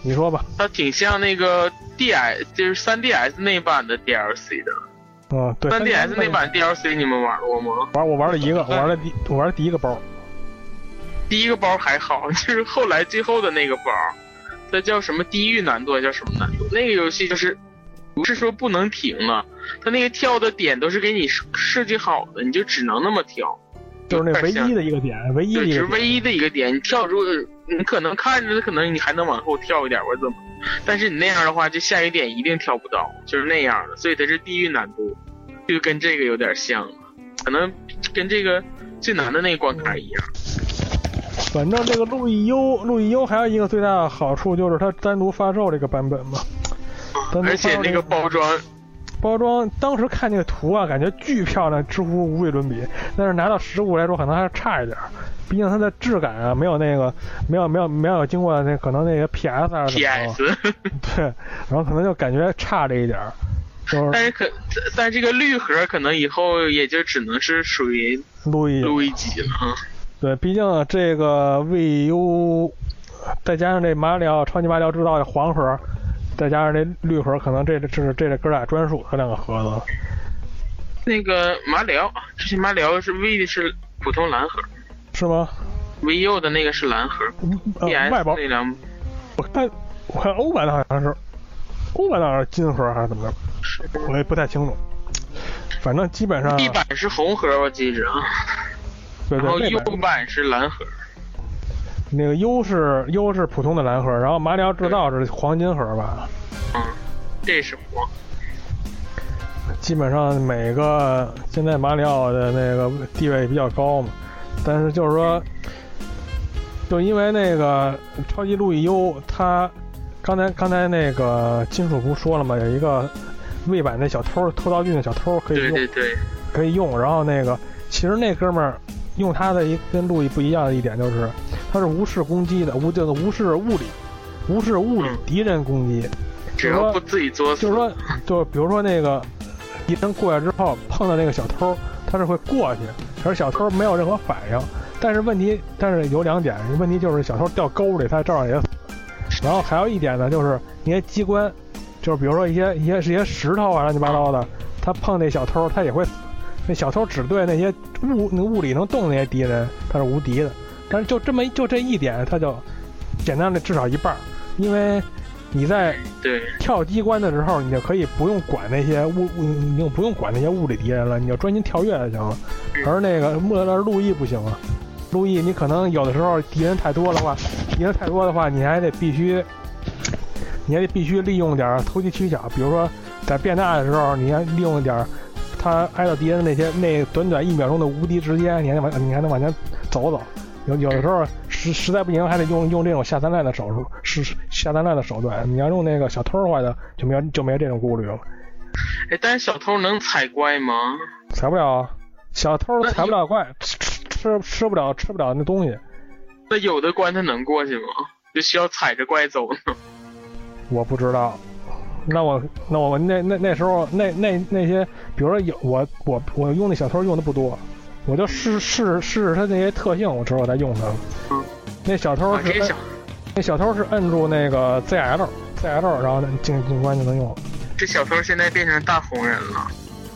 你说吧，它挺像那个 DS，就是三 DS 那版的 DLC 的。嗯，对，三 DS 那版 DLC 你们玩过吗？玩我玩了一个，我玩了第我玩了第一个包，第一个包还好，就是后来最后的那个包，它叫什么地狱难度，还叫什么难度？那个游戏就是不是说不能停了，他那个跳的点都是给你设计好的，你就只能那么跳。就是那唯一的一个点，唯一的对，一个点。只是唯一的一个点，你跳出，你可能看着可能你还能往后跳一点或者怎么，但是你那样的话，就下一个点一定跳不到，就是那样的，所以它是地狱难度，就跟这个有点像，可能跟这个最难的那个关卡一样。反正这个路易优，路易优还有一个最大的好处就是它单独发售这个版本嘛，而且那个包装，包装，当时看那个图啊，感觉巨漂亮，几乎无与伦比。但是拿到实物来说，可能还是差一点儿，毕竟它的质感啊，没有那个，没有没有没有经过那可能那个 PS 啊什么。的，PS，对，然后可能就感觉差这一点儿，就是但是可但这个绿盒可能以后也就只能是属于路易，路易吉了啊。对，毕竟这个 VU 再加上这马里奥超级马里奥制造的黄盒，再加上这绿盒，可能这这是这是哥俩专属的两个盒子。那个马里奥，之前马里奥是 V 的是普通蓝盒是吗？，VU 的那个是蓝盒呃，，PS 外包那两我看我看欧版的好像是欧版的好像是金盒还是怎么着，我也不太清楚。反正基本上 B 版是红盒，我记着，对然后对 U 那版版是蓝盒。那个 U 是 U 是普通的蓝盒，然后马里奥制造是黄金盒吧。嗯，这是黄。基本上每个现在马里奥的那个地位比较高嘛，但是就是说，就因为那个超级路易 U，它刚才刚才那个金属不说了吗？有一个未版那小偷偷道具的小偷可以用，对对对，可以用。然后那个其实那哥们儿用他的一跟路易不一样的一点就是，他是无视攻击的，无就是无视物理，无视物理嗯敌人攻击。只要不自己作死。就是说，就比如说那个敌人过来之后碰到那个小偷，他是会过去，可是小偷没有任何反应。但是问题，但是有两点，问题就是小偷掉沟里，他照样也死。然后还有一点呢，就是那些机关，就是比如说一些一些一些石头啊，乱七八糟的，他碰那小偷，他也会死。那小偷只对那些物那物理能动的那些敌人，他是无敌的。但是就这么就这一点，他就简单的至少一半儿，因为你在对，跳机关的时候，你就可以不用管那些物，物你就不用管那些物理敌人了，你就专心跳跃就行了。而那个莫而路易不行啊，路易你可能有的时候敌人太多的话，敌人太多的话，你还得必须，你还得必须利用点儿投机取巧，比如说在变大的时候，你还利用点儿他挨到敌人的那些那短短一秒钟的无敌时间，你还得往你还能往前走走。有有的时候实实在不行，还得用用这种下三滥的手术，是下三滥的手段。你要用那个小偷的话的，就没有就没有这种顾虑了。哎，但是小偷能踩怪吗？踩不了啊，小偷踩不了怪，吃吃吃不了吃不了那东西。那有的关他能过去吗？就需要踩着怪走呢？我不知道。那我那我那那那时候那那那些，比如说有我我我用那小偷用的不多，我就试试试试他那些特性，我之后再用它。嗯那小偷啊，是摁那小偷是摁住那个 ZL ZL，然后进进关就能用，这小偷现在变成大红人了。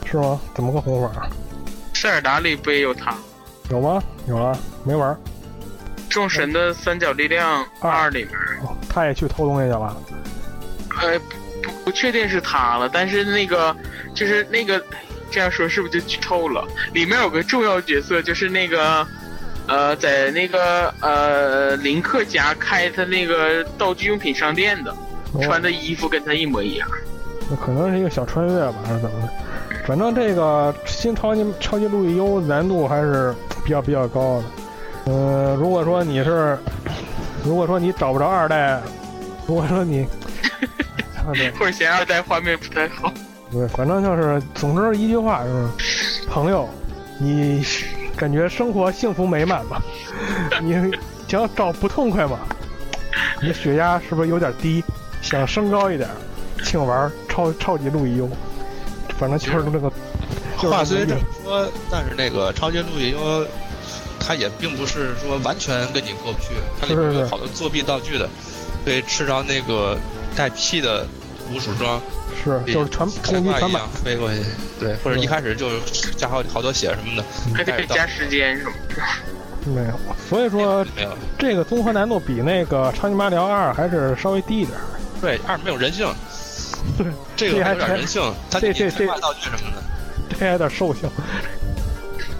是吗？怎么个红法？塞尔达里不也有他？有吗？有啊，没玩。众神的三角力量二里面，哦他也去偷东西去了。呃，不不确定是他了，但是那个就是那个这样说是不是就剧透了？里面有个重要角色，就是那个呃，在那个呃林克家开他那个道具用品商店的，哦穿的衣服跟他一模一样。那可能是一个小穿越吧，还是怎么的？反正这个新超级超级路易优难度还是比较比较高的。呃，如果说你是，如果说你找不着二代，如果说你，啊对或者嫌二代画面不太好，对，反正就是，总之一句话就是，朋友，你感觉生活幸福美满吗？你想找不痛快吗？你血压是不是有点低？想升高一点，请玩超超级路易优。反正就是这个。话虽这这么么说，但是那个超级路易优，它也并不是说完全跟你过不去，它里面有好多作弊道具的，可以吃着那个带屁的无鼠装，是就是全开攻击全满飞过去，对，或者一开始就加好好多血什么的，还可以加时间什么的。没有。所以说没有，这个综合难度比那个超级马里奥二还是稍微低一点儿。对，二没有人性，对，这个还有点人性，它这这开挂道具什么的。这还有点兽性。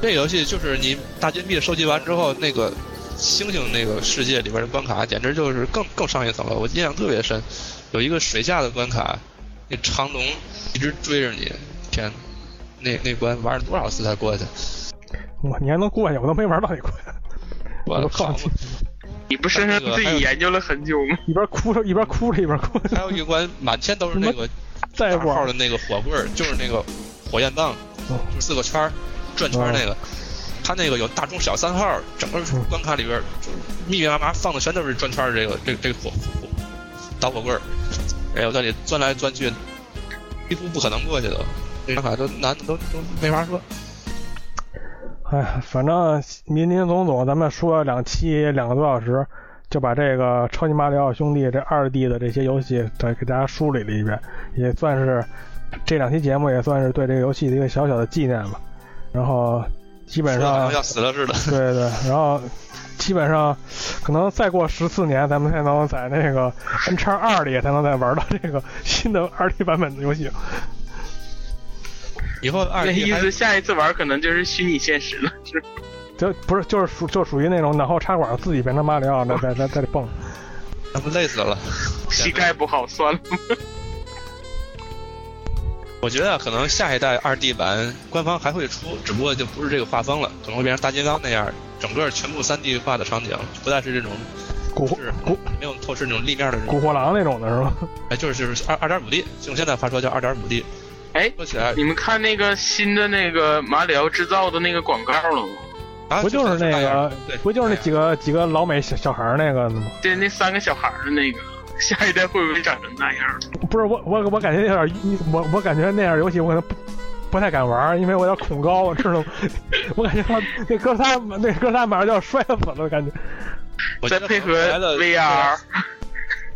这个游戏就是你大金币收集完之后，那个星星那个世界里边的关卡，简直就是更更上一层楼。我印象特别深，有一个水下的关卡，那长龙一直追着你，天，那那关玩了多少次才过去？我你还能过去，我都没玩到那关，我我都靠放！弃。你不深深自己研究了很久吗？一边哭着一边哭着一边哭着。还有一关满天都是那个再大号的那个火棍，就是那个火焰棒，嗯就四个圈儿转圈那个。他那个有大中小三号，整个关卡里边就密密麻麻放的全都是转圈儿这个这个这个火火导火棍儿。哎，我在里钻来钻去，几乎不可能过去的。这卡都难都都没法说。哎，反正林林总总，咱们说了两期两个多小时，就把这个超级马里奥兄弟这二 D 的这些游戏再给大家梳理了一遍，也算是这两期节目也算是对这个游戏的一个小小的纪念吧。然后基本上要死了似的。对对，然后基本上可能再过十四年，咱们才能在那个 N 叉二里才能再玩到这个新的二 D 版本的游戏。以后二那 D 意思下一次玩可能就是虚拟现实了，是？就不是就是属就属于那种脑后插管自己变成马里奥，在在在在里蹦。那不累死了。膝盖不好，酸了。我觉得可能下一代二 D 版官方还会出，只不过就不是这个画风了，可能会变成大金刚那样，整个全部三 D 化的场景，不再是这种古是古没有透视那种立面的古惑狼那种的是吧？哎，就是就是二二点五 D，用现在话说叫二点五 D。哎，说起来你们看那个新的那个马里奥制造的那个广告了吗？啊，不就是那个对，不就是那几个几个老美小小孩儿那个吗？对，那三个小孩儿的那个，下一代会不会长成那样？不是我我我感觉有点我我感觉那样游戏我可能不不太敢玩儿，因为我有点恐高，我知道吗？我感觉他那哥仨那哥仨马上就要摔死了，感觉。我觉得再配合未来的 VR，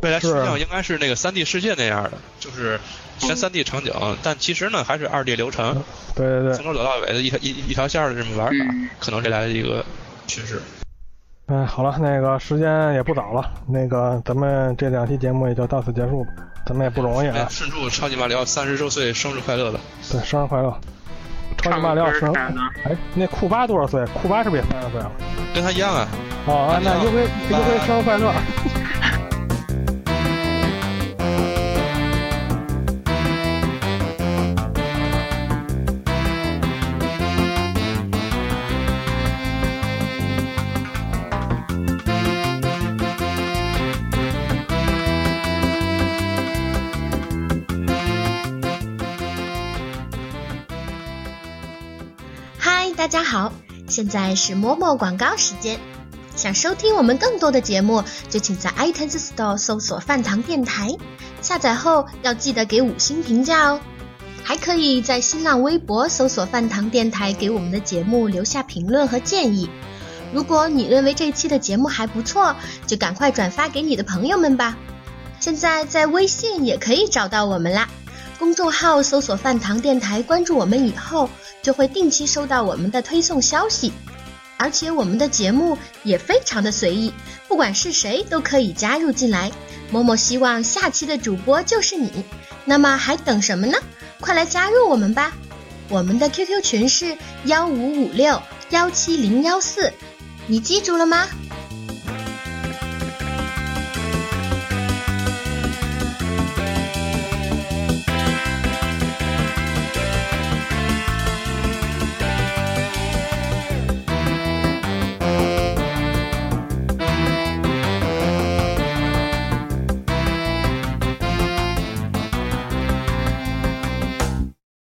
未来实际上应该是那个三 D 世界那样的，就是全三 D 场景，但其实呢还是二 D 流程，对对对从，头走到尾的一条一一条线儿的这么玩法，嗯可能未来的一个趋势。嗯，好了，那个时间也不早了，那个咱们这两期节目也就到此结束吧，咱们也不容易哎啊，顺祝超级马里奥三十周岁生日快乐的！对，生日快乐！超级马里奥生日唱歌啥呢，哎，那库巴多少岁？库巴是不是也三十岁了？跟他一样啊，哦，啊那优辉优辉生日快乐！好，现在是摸摸广告时间。想收听我们更多的节目，就请在 iTunes Store 搜索“饭堂电台”，下载后要记得给五星评价哦。还可以在新浪微博搜索“饭堂电台”，给我们的节目留下评论和建议。如果你认为这期的节目还不错，就赶快转发给你的朋友们吧。现在在微信也可以找到我们啦，公众号搜索“饭堂电台”，关注我们以后。就会定期收到我们的推送消息，而且我们的节目也非常的随意，不管是谁都可以加入进来。某某希望下期的主播就是你，那么还等什么呢？快来加入我们吧！我们的 QQ 群是幺五五六幺七零幺四，你记住了吗？